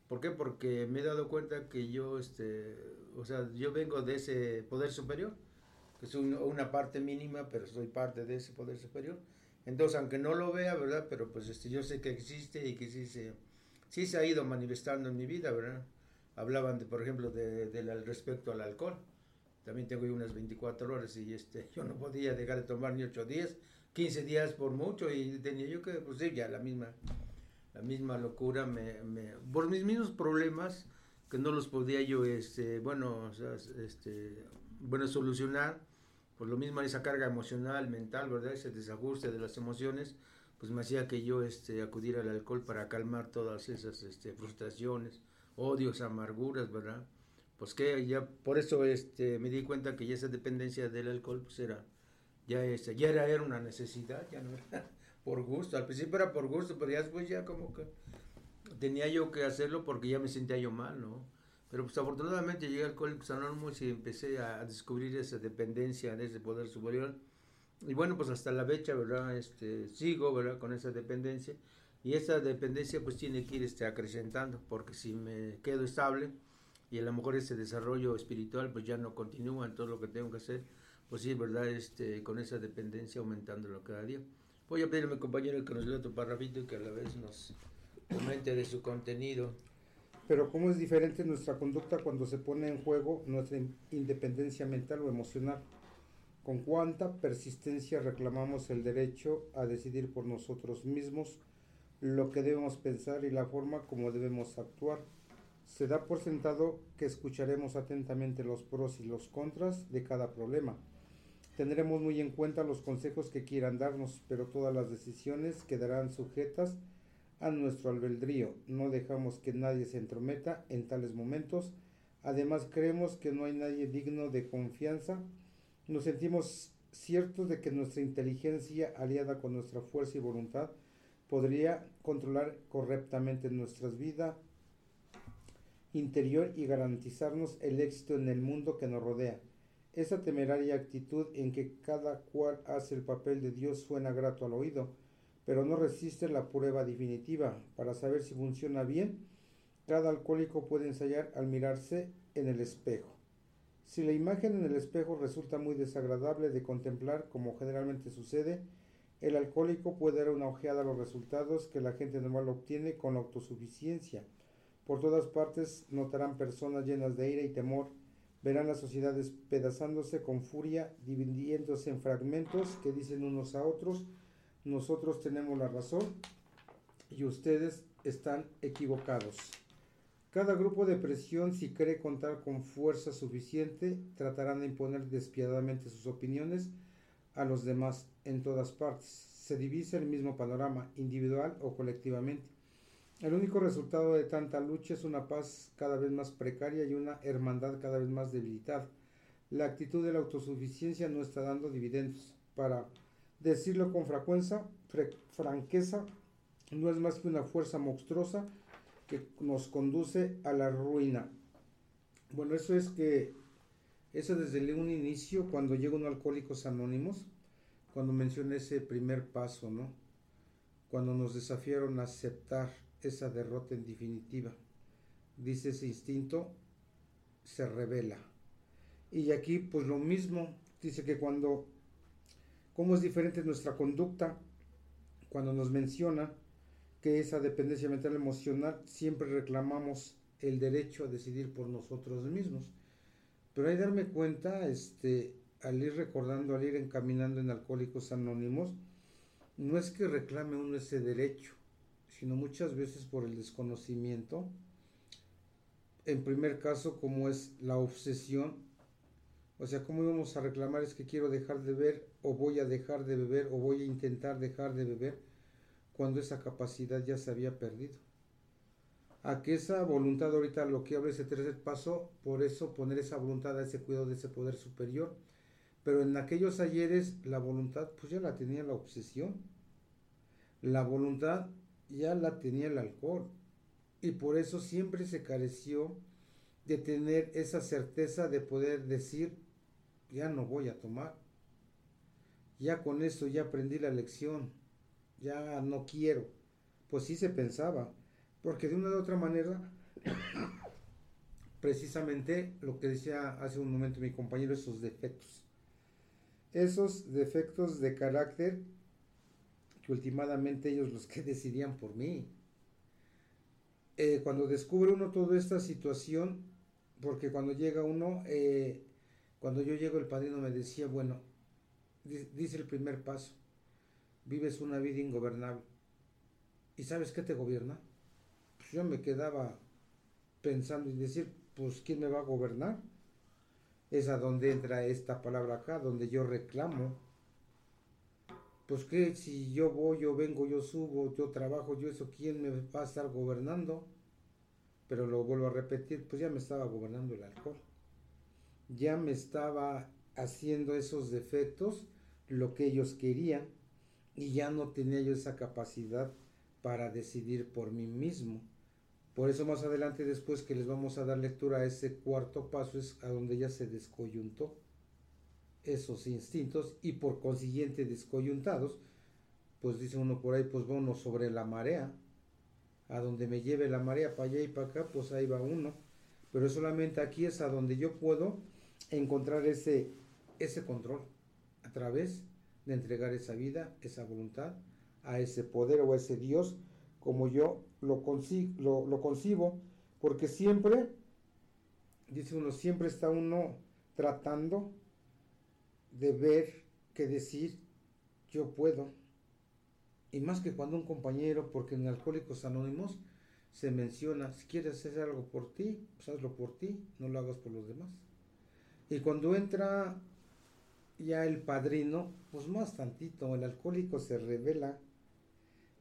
¿Por qué? Porque me he dado cuenta que yo, este, o sea, yo vengo de ese poder superior, que es una parte mínima, pero soy parte de ese poder superior. Entonces, aunque no lo vea, ¿verdad? Pero pues este, yo sé que existe y que sí se, sí se ha ido manifestando en mi vida, ¿verdad? hablaban, de, por ejemplo, de, del respecto al alcohol. También tengo unas 24 horas y este, yo no podía dejar de tomar ni 8 días, 15 días por mucho y tenía yo que, pues sí, ya la misma, la misma locura, me, me, por mis mismos problemas que no los podía yo, este, bueno, o sea, este, bueno, solucionar, por lo mismo esa carga emocional, mental, ¿verdad? Ese desajuste de las emociones, pues me hacía que yo este, acudiera al alcohol para calmar todas esas este, frustraciones, odios, amarguras, ¿verdad? Pues que ya, por eso este, me di cuenta que ya esa dependencia del alcohol, pues era, ya, este, ya era, era una necesidad, ya no era por gusto. Al principio era por gusto, pero ya después ya como que tenía yo que hacerlo porque ya me sentía yo mal, ¿no? Pero pues afortunadamente llegué al Alcohólicos Anónimos y empecé a, descubrir esa dependencia de ese poder superior. Y bueno, pues hasta la fecha, ¿verdad? Este, sigo, ¿verdad? Con esa dependencia. Y esa dependencia pues tiene que ir este, acrecentando, porque si me quedo estable y a lo mejor ese desarrollo espiritual pues ya no continúa en todo lo que tengo que hacer, pues sí, ¿verdad? Este, con esa dependencia aumentándolo cada día. Voy a pedirle a mi compañero que nos lea otro parrafito y que a la vez nos comente de su contenido. Pero cómo es diferente nuestra conducta cuando se pone en juego nuestra independencia mental o emocional. Con cuánta persistencia reclamamos el derecho a decidir por nosotros mismos lo que debemos pensar y la forma como debemos actuar. Se da por sentado que escucharemos atentamente los pros y los contras de cada problema. Tendremos muy en cuenta los consejos que quieran darnos, pero todas las decisiones quedarán sujetas a nuestro albedrío. No dejamos que nadie se entrometa en tales momentos. Además, creemos que no hay nadie digno de confianza. Nos sentimos ciertos de que nuestra inteligencia, aliada con nuestra fuerza y voluntad, podría controlar correctamente nuestra vida interior y garantizarnos el éxito en el mundo que nos rodea. Esa temeraria actitud en que cada cual hace el papel de Dios suena grato al oído, pero no resiste la prueba definitiva. Para saber si funciona bien, cada alcohólico puede ensayar al mirarse en el espejo. Si la imagen en el espejo resulta muy desagradable de contemplar, como generalmente sucede, el alcohólico puede dar una ojeada a los resultados que la gente normal obtiene con autosuficiencia. Por todas partes notarán personas llenas de ira y temor, verán la sociedad despedazándose con furia, dividiéndose en fragmentos que dicen unos a otros, nosotros tenemos la razón y ustedes están equivocados. Cada grupo de presión, si cree contar con fuerza suficiente, tratarán de imponer despiadadamente sus opiniones a los demás en todas partes. Se divisa el mismo panorama, individual o colectivamente. El único resultado de tanta lucha es una paz cada vez más precaria y una hermandad cada vez más debilitada. La actitud de la autosuficiencia no está dando dividendos. Para decirlo con frecuencia, franqueza, no es más que una fuerza monstruosa que nos conduce a la ruina. Bueno, eso es que, eso desde un inicio, cuando llega un Alcohólicos Anónimos, cuando mencioné ese primer paso, ¿no? Cuando nos desafiaron a aceptar esa derrota en definitiva. Dice ese instinto, se revela. Y aquí, pues lo mismo, dice que cuando, cómo es diferente nuestra conducta, cuando nos menciona que esa dependencia mental emocional siempre reclamamos el derecho a decidir por nosotros mismos. Pero hay darme cuenta, este, al ir recordando, al ir encaminando en Alcohólicos Anónimos, no es que reclame uno ese derecho, sino muchas veces por el desconocimiento. En primer caso, como es la obsesión, o sea, ¿cómo íbamos a reclamar es que quiero dejar de beber o voy a dejar de beber o voy a intentar dejar de beber cuando esa capacidad ya se había perdido? A que esa voluntad ahorita lo que habla ese tercer paso, por eso poner esa voluntad a ese cuidado de ese poder superior, Pero en aquellos ayeres la voluntad pues ya la tenía la obsesión. La voluntad ya la tenía el alcohol. Y por eso siempre se careció de tener esa certeza de poder decir, ya no voy a tomar. Ya con esto ya aprendí la lección. Ya no quiero. Pues sí se pensaba. Porque de una u otra manera, precisamente lo que decía hace un momento mi compañero, esos defectos. Esos defectos de carácter que últimamente ellos los que decidían por mí. Eh, cuando descubre uno toda esta situación, porque cuando llega uno, eh, cuando yo llego el padrino me decía, bueno, dice el primer paso, vives una vida ingobernable. ¿Y sabes qué te gobierna? Pues yo me quedaba pensando y decir, pues ¿quién me va a gobernar? Es a donde entra esta palabra acá, donde yo reclamo. Pues que si yo voy, yo vengo, yo subo, yo trabajo, yo eso, ¿quién me va a estar gobernando? Pero lo vuelvo a repetir, pues ya me estaba gobernando el alcohol. Ya me estaba haciendo esos defectos lo que ellos querían y ya no tenía yo esa capacidad para decidir por mí mismo. Por eso más adelante después que les vamos a dar lectura a ese cuarto paso es a donde ya se descoyuntó esos instintos y por consiguiente descoyuntados, pues dice uno por ahí, pues va uno sobre la marea, a donde me lleve la marea para allá y para acá, pues ahí va uno. Pero solamente aquí es a donde yo puedo encontrar ese, ese control a través de entregar esa vida, esa voluntad a ese poder o a ese Dios como yo lo, lo, lo concibo, porque siempre, dice uno, siempre está uno tratando de ver que decir yo puedo. Y más que cuando un compañero, porque en Alcohólicos Anónimos se menciona, si quieres hacer algo por ti, pues hazlo por ti, no lo hagas por los demás. Y cuando entra ya el padrino, pues más tantito, el alcohólico se revela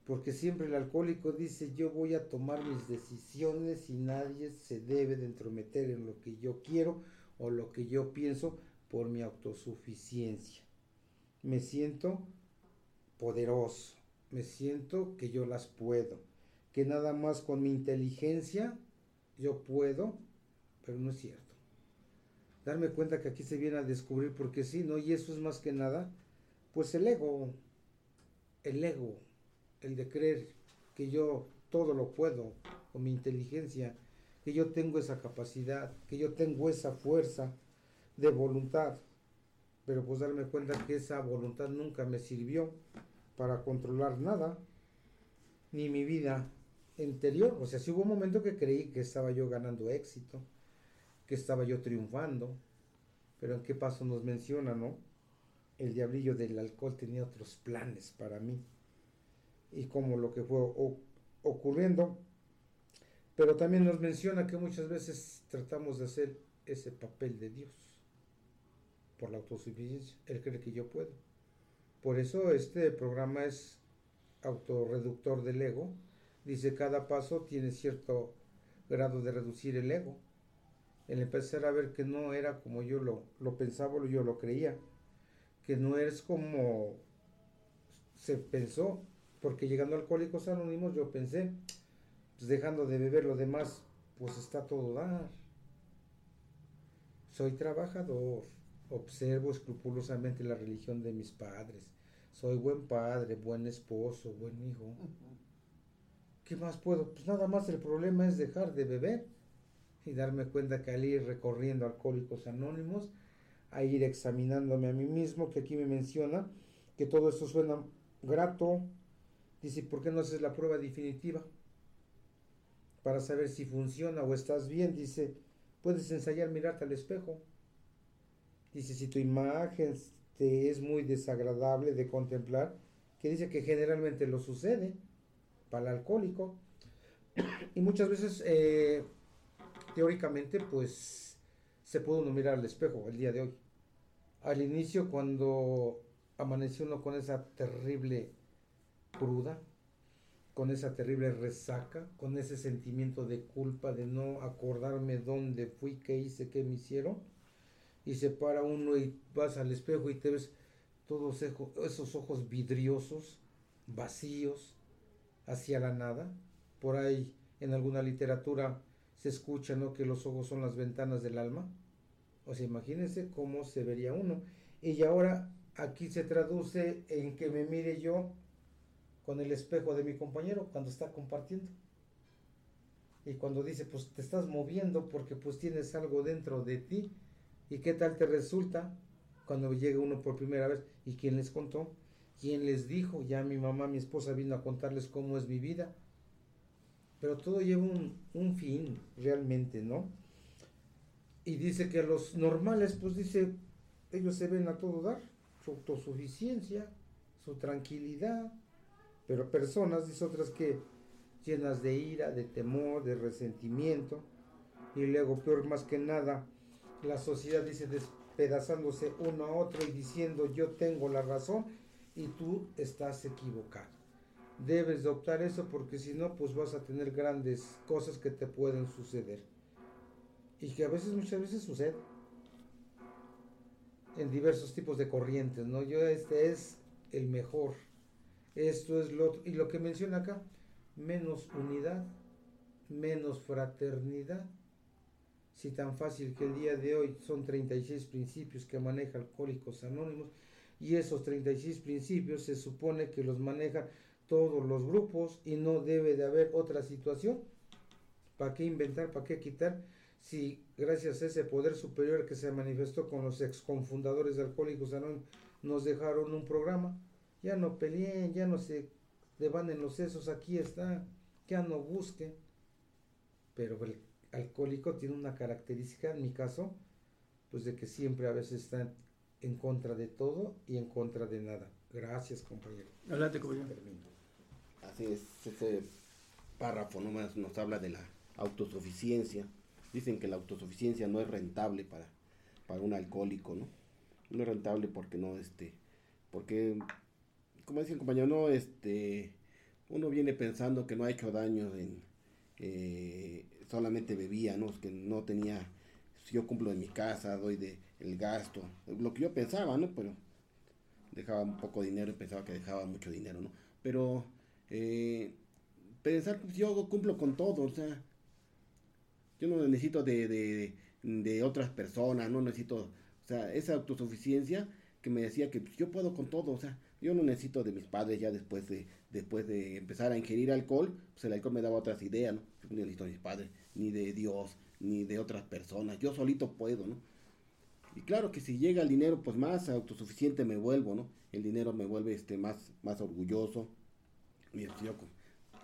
porque siempre el alcohólico dice yo voy a tomar mis decisiones y nadie se debe de entrometer en lo que yo quiero o lo que yo pienso por mi autosuficiencia. Me siento poderoso, me siento que yo las puedo, que nada más con mi inteligencia yo puedo, pero no es cierto. Darme cuenta que aquí se viene a descubrir porque sí, ¿no? Y eso es más que nada, pues el ego, el ego el de creer que yo todo lo puedo con mi inteligencia, que yo tengo esa capacidad, que yo tengo esa fuerza de voluntad. Pero pues darme cuenta que esa voluntad nunca me sirvió para controlar nada, ni mi vida interior. O sea, si hubo un momento que creí que estaba yo ganando éxito, que estaba yo triunfando, pero en qué paso nos menciona, ¿no? El diablillo del alcohol tenía otros planes para mí y como lo que fue ocurriendo. Pero también nos menciona que muchas veces tratamos de hacer ese papel de Dios por la autosuficiencia. Él cree que yo puedo. Por eso este programa es autorreductor del ego. Dice cada paso tiene cierto grado de reducir el ego. El empezar a ver que no era como yo lo, lo pensaba o yo lo creía. Que no es como se pensó porque llegando a Alcohólicos Anónimos yo pensé, pues dejando de beber lo demás, pues está todo dar. Soy trabajador, observo escrupulosamente la religión de mis padres. Soy buen padre, buen esposo, buen hijo. ¿Qué más puedo? Pues nada más el problema es dejar de beber y darme cuenta que al ir recorriendo Alcohólicos Anónimos, a ir examinándome a mí mismo, que aquí me menciona que todo esto suena grato, Dice, ¿por qué no haces la prueba definitiva? Para saber si funciona o estás bien. Dice, puedes ensayar mirarte al espejo. Dice, si tu imagen te es muy desagradable de contemplar, que dice que generalmente lo sucede para el alcohólico. Y muchas veces, eh, teóricamente, pues se puede uno mirar al espejo el día de hoy. Al inicio, cuando amaneció uno con esa terrible cruda, con esa terrible resaca, con ese sentimiento de culpa de no acordarme dónde fui, qué hice, qué me hicieron. y se para uno y vas al espejo y te ves todos esos ojos vidriosos, vacíos, hacia la nada. Por ahí en alguna literatura se escucha ¿no? que los ojos son las ventanas del alma. O sea, imagínense cómo se vería uno. Y ahora aquí se traduce en que me mire yo con el espejo de mi compañero cuando está compartiendo. Y cuando dice, pues te estás moviendo porque pues tienes algo dentro de ti. ¿Y qué tal te resulta cuando llega uno por primera vez? ¿Y quién les contó? ¿Quién les dijo? Ya mi mamá, mi esposa vino a contarles cómo es mi vida. Pero todo lleva un, un fin, realmente, ¿no? Y dice que los normales, pues dice, ellos se ven a todo dar, su autosuficiencia, su tranquilidad, pero personas, dice otras que llenas de ira, de temor, de resentimiento, y luego peor más que nada, la sociedad dice despedazándose uno a otro y diciendo yo tengo la razón y tú estás equivocado. Debes de optar eso porque si no, pues vas a tener grandes cosas que te pueden suceder. Y que a veces, muchas veces sucede. En diversos tipos de corrientes, ¿no? Yo este es el mejor esto es lo y lo que menciona acá, menos unidad, menos fraternidad. Si tan fácil que el día de hoy son 36 principios que maneja Alcohólicos Anónimos y esos 36 principios se supone que los manejan todos los grupos y no debe de haber otra situación. ¿Para qué inventar? ¿Para qué quitar? Si gracias a ese poder superior que se manifestó con los ex confundadores de Alcohólicos Anónimos nos dejaron un programa, ya no peleen, ya no se en los sesos, aquí está, ya no busquen. Pero el alcohólico tiene una característica, en mi caso, pues de que siempre a veces está en contra de todo y en contra de nada. Gracias, compañero. Adelante, compañero. Así es, ese párrafo nomás nos habla de la autosuficiencia. Dicen que la autosuficiencia no es rentable para, para un alcohólico, ¿no? No es rentable porque no, este, porque como el compañero, no, este, uno viene pensando que no ha hecho daño en, eh, solamente bebía, ¿no? Que no tenía, si yo cumplo en mi casa, doy de el gasto, lo que yo pensaba, ¿no? Pero dejaba un poco dinero y pensaba que dejaba mucho dinero, ¿no? Pero eh, pensar que yo cumplo con todo, o sea, yo no necesito de, de, otras personas, no necesito, o sea, esa autosuficiencia que me decía que yo puedo con todo, o sea, yo no necesito de mis padres ya después de, después de empezar a ingerir alcohol, pues el alcohol me daba otras ideas, ¿no? Yo no necesito de mis padres, ni de Dios, ni de otras personas, yo solito puedo, ¿no? Y claro que si llega el dinero, pues más autosuficiente me vuelvo, ¿no? El dinero me vuelve este, más, más orgulloso. Mira, yo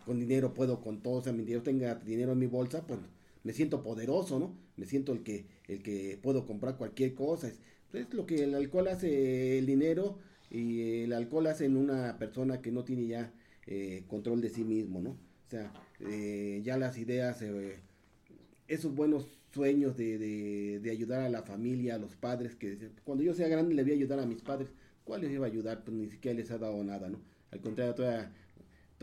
con, dinero puedo con todo, o sea, mi dinero tenga dinero en mi bolsa, pues me siento poderoso, ¿no? Me siento el que, el que puedo comprar cualquier cosa. Es, es lo que el alcohol hace, el dinero y el alcohol hace en una persona que no tiene ya eh, control de sí mismo, ¿no? O sea, eh, ya las ideas, eh, esos buenos sueños de, de, ayudar a la familia, a los padres, que cuando yo sea grande le voy a ayudar a mis padres, ¿cuál les iba a ayudar? Pues ni siquiera les ha dado nada, ¿no? Al contrario, todavía,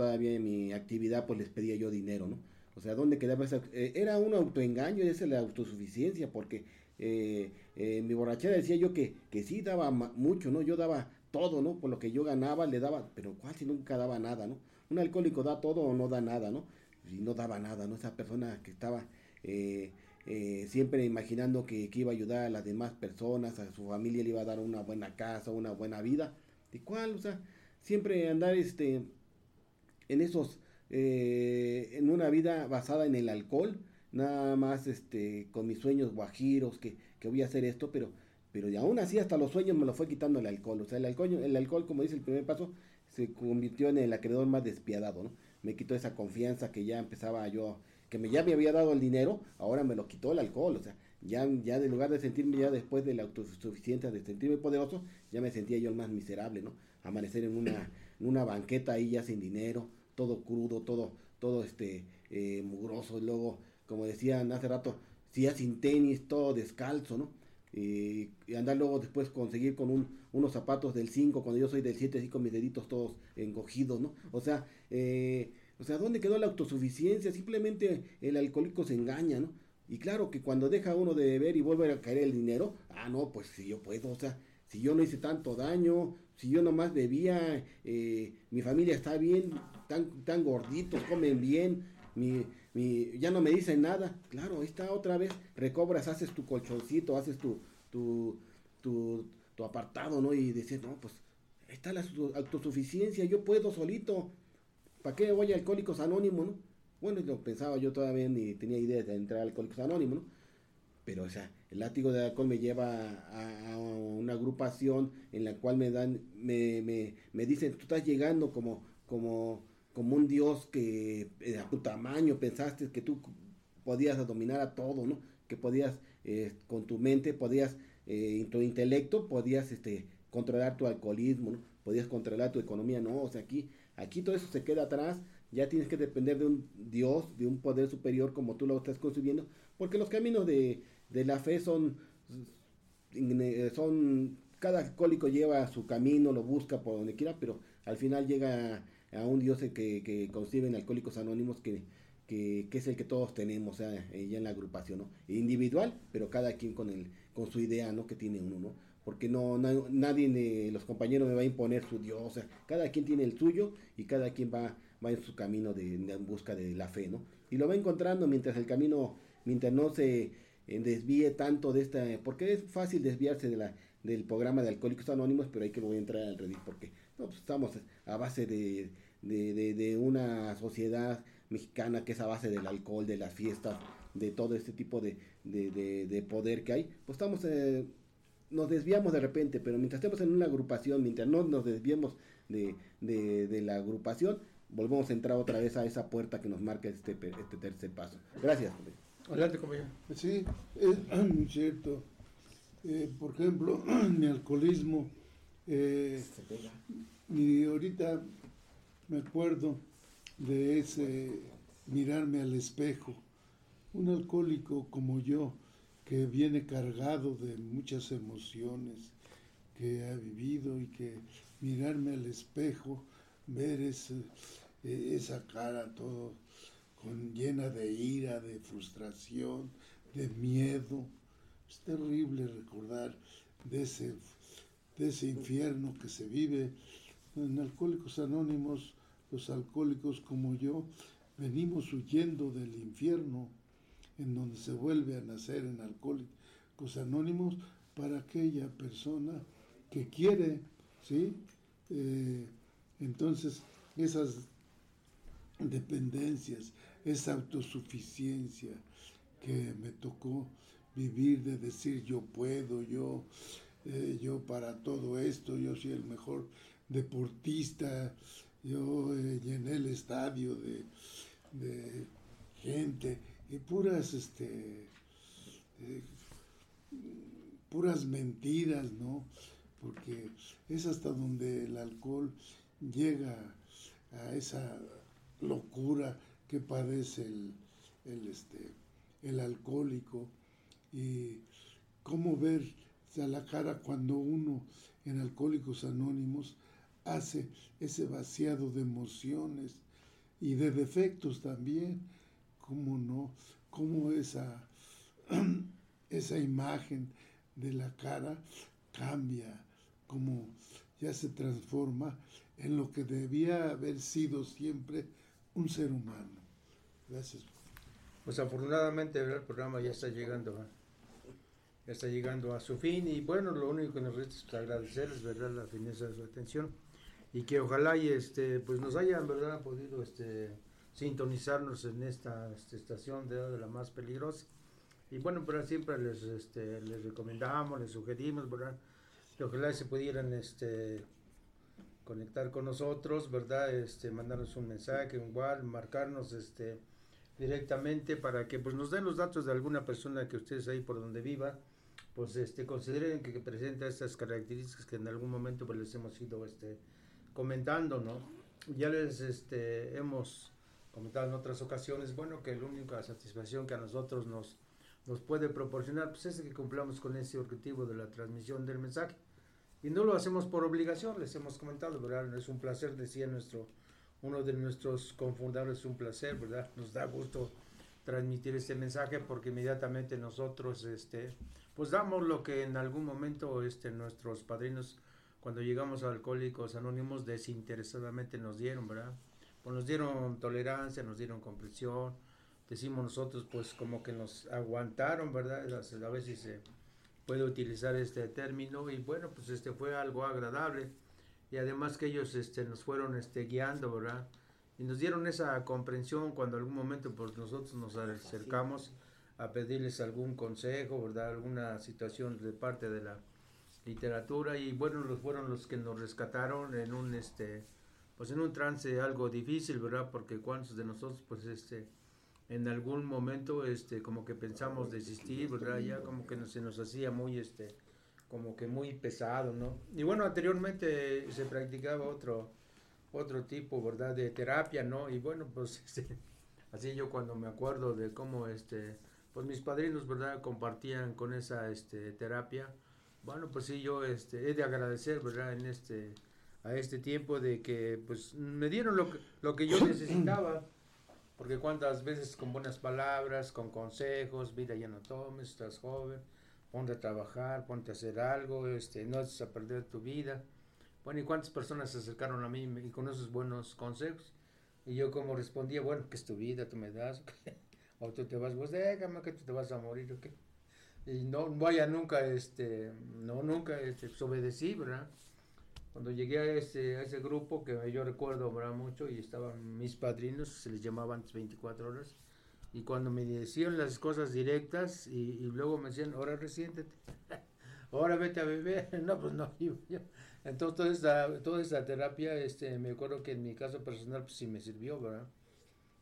todavía en mi actividad pues les pedía yo dinero, ¿no? O sea, ¿dónde quedaba esa? era un autoengaño, esa es la autosuficiencia, porque en mi borrachera decía yo que, que sí daba mucho, ¿no? Yo daba todo, ¿no? Por lo que yo ganaba, le daba, pero casi nunca daba nada, ¿no? Un alcohólico da todo o no da nada, ¿no? Y no daba nada, ¿no? Esa persona que estaba eh, eh, siempre imaginando que, iba a ayudar a las demás personas, a su familia le iba a dar una buena casa, una buena vida. ¿De cuál? O sea, siempre andar este, en esos, eh, en una vida basada en el alcohol, nada más este, con mis sueños guajiros, que, que voy a hacer esto, pero pero y aún así hasta los sueños me lo fue quitando el alcohol. O sea, el alcohol, el alcohol, como dice el primer paso, se convirtió en el acreedor más despiadado, ¿no? Me quitó esa confianza que ya empezaba yo, que me, ya me había dado el dinero, ahora me lo quitó el alcohol. O sea, ya, ya de lugar de sentirme ya después de la autosuficiencia, de sentirme poderoso, ya me sentía yo el más miserable, ¿no? Amanecer en una, en una banqueta ahí ya sin dinero, todo crudo, todo, todo este, eh, mugroso. Y luego, como decían hace rato, si ya sin tenis, todo descalzo, ¿no? y andar luego después conseguir con un, unos zapatos del 5 cuando yo soy del 7 así con mis deditos todos encogidos, ¿no? O sea, eh, o sea, ¿dónde quedó la autosuficiencia? Simplemente el alcohólico se engaña, ¿no? Y claro que cuando deja uno de beber y vuelve a caer el dinero, ah, no, pues si yo puedo, o sea, si yo no hice tanto daño, si yo nomás bebía, eh, mi familia está bien, tan, tan gorditos, comen bien, mi, mi, ya no me dicen nada. Claro, ahí está otra vez, recobras, haces tu colchoncito, haces tu, tu, tu, tu apartado, ¿no? Y dices, no, pues está la autosuficiencia, yo puedo solito. ¿Para qué voy a Alcohólicos Anónimos, no? Bueno, lo pensaba yo todavía ni tenía idea de entrar a Alcohólicos Anónimos, ¿no? Pero, o sea, el látigo de alcohol me lleva a, una agrupación en la cual me dan, me, me, me dicen, tú estás llegando como, como, como un dios que eh, a tu tamaño pensaste que tú podías dominar a todo, ¿no? Que podías, eh, con tu mente, podías, eh, tu intelecto, podías este, controlar tu alcoholismo, ¿no? Podías controlar tu economía, no, o sea, aquí, aquí todo eso se queda atrás, ya tienes que depender de un Dios, de un poder superior como tú lo estás concebiendo, porque los caminos de, de la fe son, son, cada alcohólico lleva su camino, lo busca por donde quiera, pero al final llega a, un Dios que, que conciben alcohólicos anónimos que, que, es el que todos tenemos ya en la agrupación, ¿no? Individual, pero cada quien con el, con su idea, ¿no? Que tiene uno, ¿no? Porque no, nadie los compañeros me va a imponer su Dios, o sea, cada quien tiene el suyo y cada quien va, va en su camino de, en busca de la fe, ¿no? Y lo va encontrando mientras el camino, mientras no se desvíe tanto de esta, porque es fácil desviarse de la, del programa de Alcohólicos Anónimos, pero hay que voy a entrar al Reddit porque no, pues estamos a base de, de, de, una sociedad mexicana que es a base del alcohol, de las fiestas, de todo este tipo de, de poder que hay, pues estamos, eh, nos desviamos de repente, pero mientras estemos en una agrupación, mientras no nos desviemos de, de la agrupación, volvemos a entrar otra vez a esa puerta que nos marca este, este tercer paso. Gracias. Adelante, compañero. Sí, es muy cierto. Eh, por ejemplo, mi alcoholismo, eh, y ahorita me acuerdo de ese mirarme al espejo. Un alcohólico como yo, que viene cargado de muchas emociones que ha vivido y que mirarme al espejo, ver ese, eh, esa cara todo con, llena de ira, de frustración, de miedo. Es terrible recordar de ese, ese infierno que se vive. En Alcohólicos Anónimos, los alcohólicos como yo, venimos huyendo del infierno en donde se vuelve a nacer en Alcohólicos Anónimos para aquella persona que quiere, ¿sí? Eh, entonces, esas dependencias, esa autosuficiencia que me tocó vivir de decir yo puedo, yo, eh, yo para todo esto, yo soy el mejor deportista, yo eh, llené el estadio de, gente y puras, este, eh, puras mentiras, ¿no? Porque es hasta donde el alcohol llega a esa locura que padece el, el, este, el alcohólico y cómo ver a la cara cuando uno en Alcohólicos Anónimos hace ese vaciado de emociones y de defectos también, cómo no, cómo esa, esa imagen de la cara cambia, cómo ya se transforma en lo que debía haber sido siempre un ser humano. Gracias. Pues afortunadamente el programa ya está llegando, ya está llegando a su fin y bueno, lo único que nos resta es agradecerles, verdad, la fineza de su atención y que ojalá y este, pues nos hayan, verdad, podido este, sintonizarnos en esta, estación de, la más peligrosa. Y bueno, pero siempre les, este, les recomendamos, les sugerimos, ¿verdad? Que ojalá se pudieran este, conectar con nosotros, ¿verdad? Este, mandarnos un mensaje, igual, marcarnos este, directamente para que pues, nos den los datos de alguna persona que ustedes ahí por donde viva, pues este, consideren que, presenta estas características que en algún momento pues, les hemos ido este, comentando, ¿no? Ya les este, hemos comentado en otras ocasiones, bueno, que la única satisfacción que a nosotros nos, nos puede proporcionar pues, es que cumplamos con ese objetivo de la transmisión del mensaje y no lo hacemos por obligación, les hemos comentado, ¿verdad? Es un placer, decía nuestro, uno de nuestros confundadores, es un placer, ¿verdad? Nos da gusto transmitir este mensaje porque inmediatamente nosotros, este, pues damos lo que en algún momento este, nuestros padrinos, cuando llegamos a Alcohólicos Anónimos, desinteresadamente nos dieron, ¿verdad? Pues nos dieron tolerancia, nos dieron comprensión, decimos nosotros, pues como que nos aguantaron, ¿verdad? A veces se puede utilizar este término y bueno, pues este fue algo agradable y además que ellos este, nos fueron este, guiando, ¿verdad? Y nos dieron esa comprensión cuando algún momento pues nosotros nos acercamos a pedirles algún consejo, ¿verdad? Alguna situación de parte de la literatura y bueno, los fueron los que nos rescataron en un este pues en un trance algo difícil, ¿verdad? Porque cuántos de nosotros pues este en algún momento este como que pensamos desistir, ¿verdad? Ya como que se nos hacía muy este como que muy pesado, ¿no? Y bueno, anteriormente se practicaba otro otro tipo, ¿verdad? De terapia, ¿no? Y bueno, pues este, así yo cuando me acuerdo de cómo este pues mis padrinos, ¿verdad? Compartían con esa este, terapia. Bueno, pues sí, yo este, he de agradecer, ¿verdad? En este, a este tiempo de que, pues, me dieron lo que, lo que yo necesitaba. Porque cuántas veces con buenas palabras, con consejos, vida ya no tomes, estás joven, ponte a trabajar, ponte a hacer algo, este, no es a perder tu vida. Bueno, ¿y cuántas personas se acercaron a mí y con esos buenos consejos? Y yo como respondía, bueno, que es tu vida, tú me das. o tú te vas, pues déjame que tú te vas a morir, ¿ok? Y no vaya nunca, este, no, nunca, este, pues, obedecí, ¿verdad? Cuando llegué a ese, a ese grupo, que yo recuerdo, ¿verdad? Mucho, y estaban mis padrinos, se les llamaba antes 24 horas, y cuando me decían las cosas directas, y, luego me decían, ahora resiéntete, ahora vete a beber, no, pues no, yo, Entonces, toda esa, toda esa terapia, este, me acuerdo que en mi caso personal, pues sí me sirvió, ¿verdad?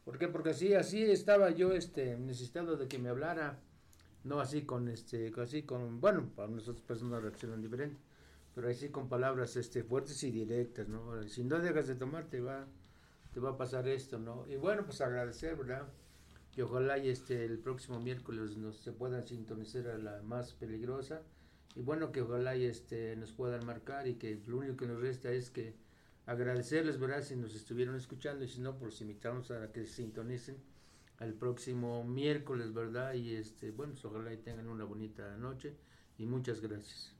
¿Por qué? Porque así, así estaba yo este, necesitado de que me hablara, no así con, este, así con, bueno, para nosotros personas reaccionan diferente, pero así con palabras este, fuertes y directas, ¿no? Si no dejas de tomar, te va, te va a pasar esto, ¿no? Y bueno, pues agradecer, ¿verdad? Que ojalá y este, el próximo miércoles nos se puedan sintonizar a la más peligrosa, y bueno, que ojalá y este, nos puedan marcar y que lo único que nos resta es que agradecerles, ¿verdad? Si nos estuvieron escuchando y si no, pues invitarnos a que se sintonicen al próximo miércoles, ¿verdad? Y este, bueno, pues ojalá y tengan una bonita noche y muchas gracias.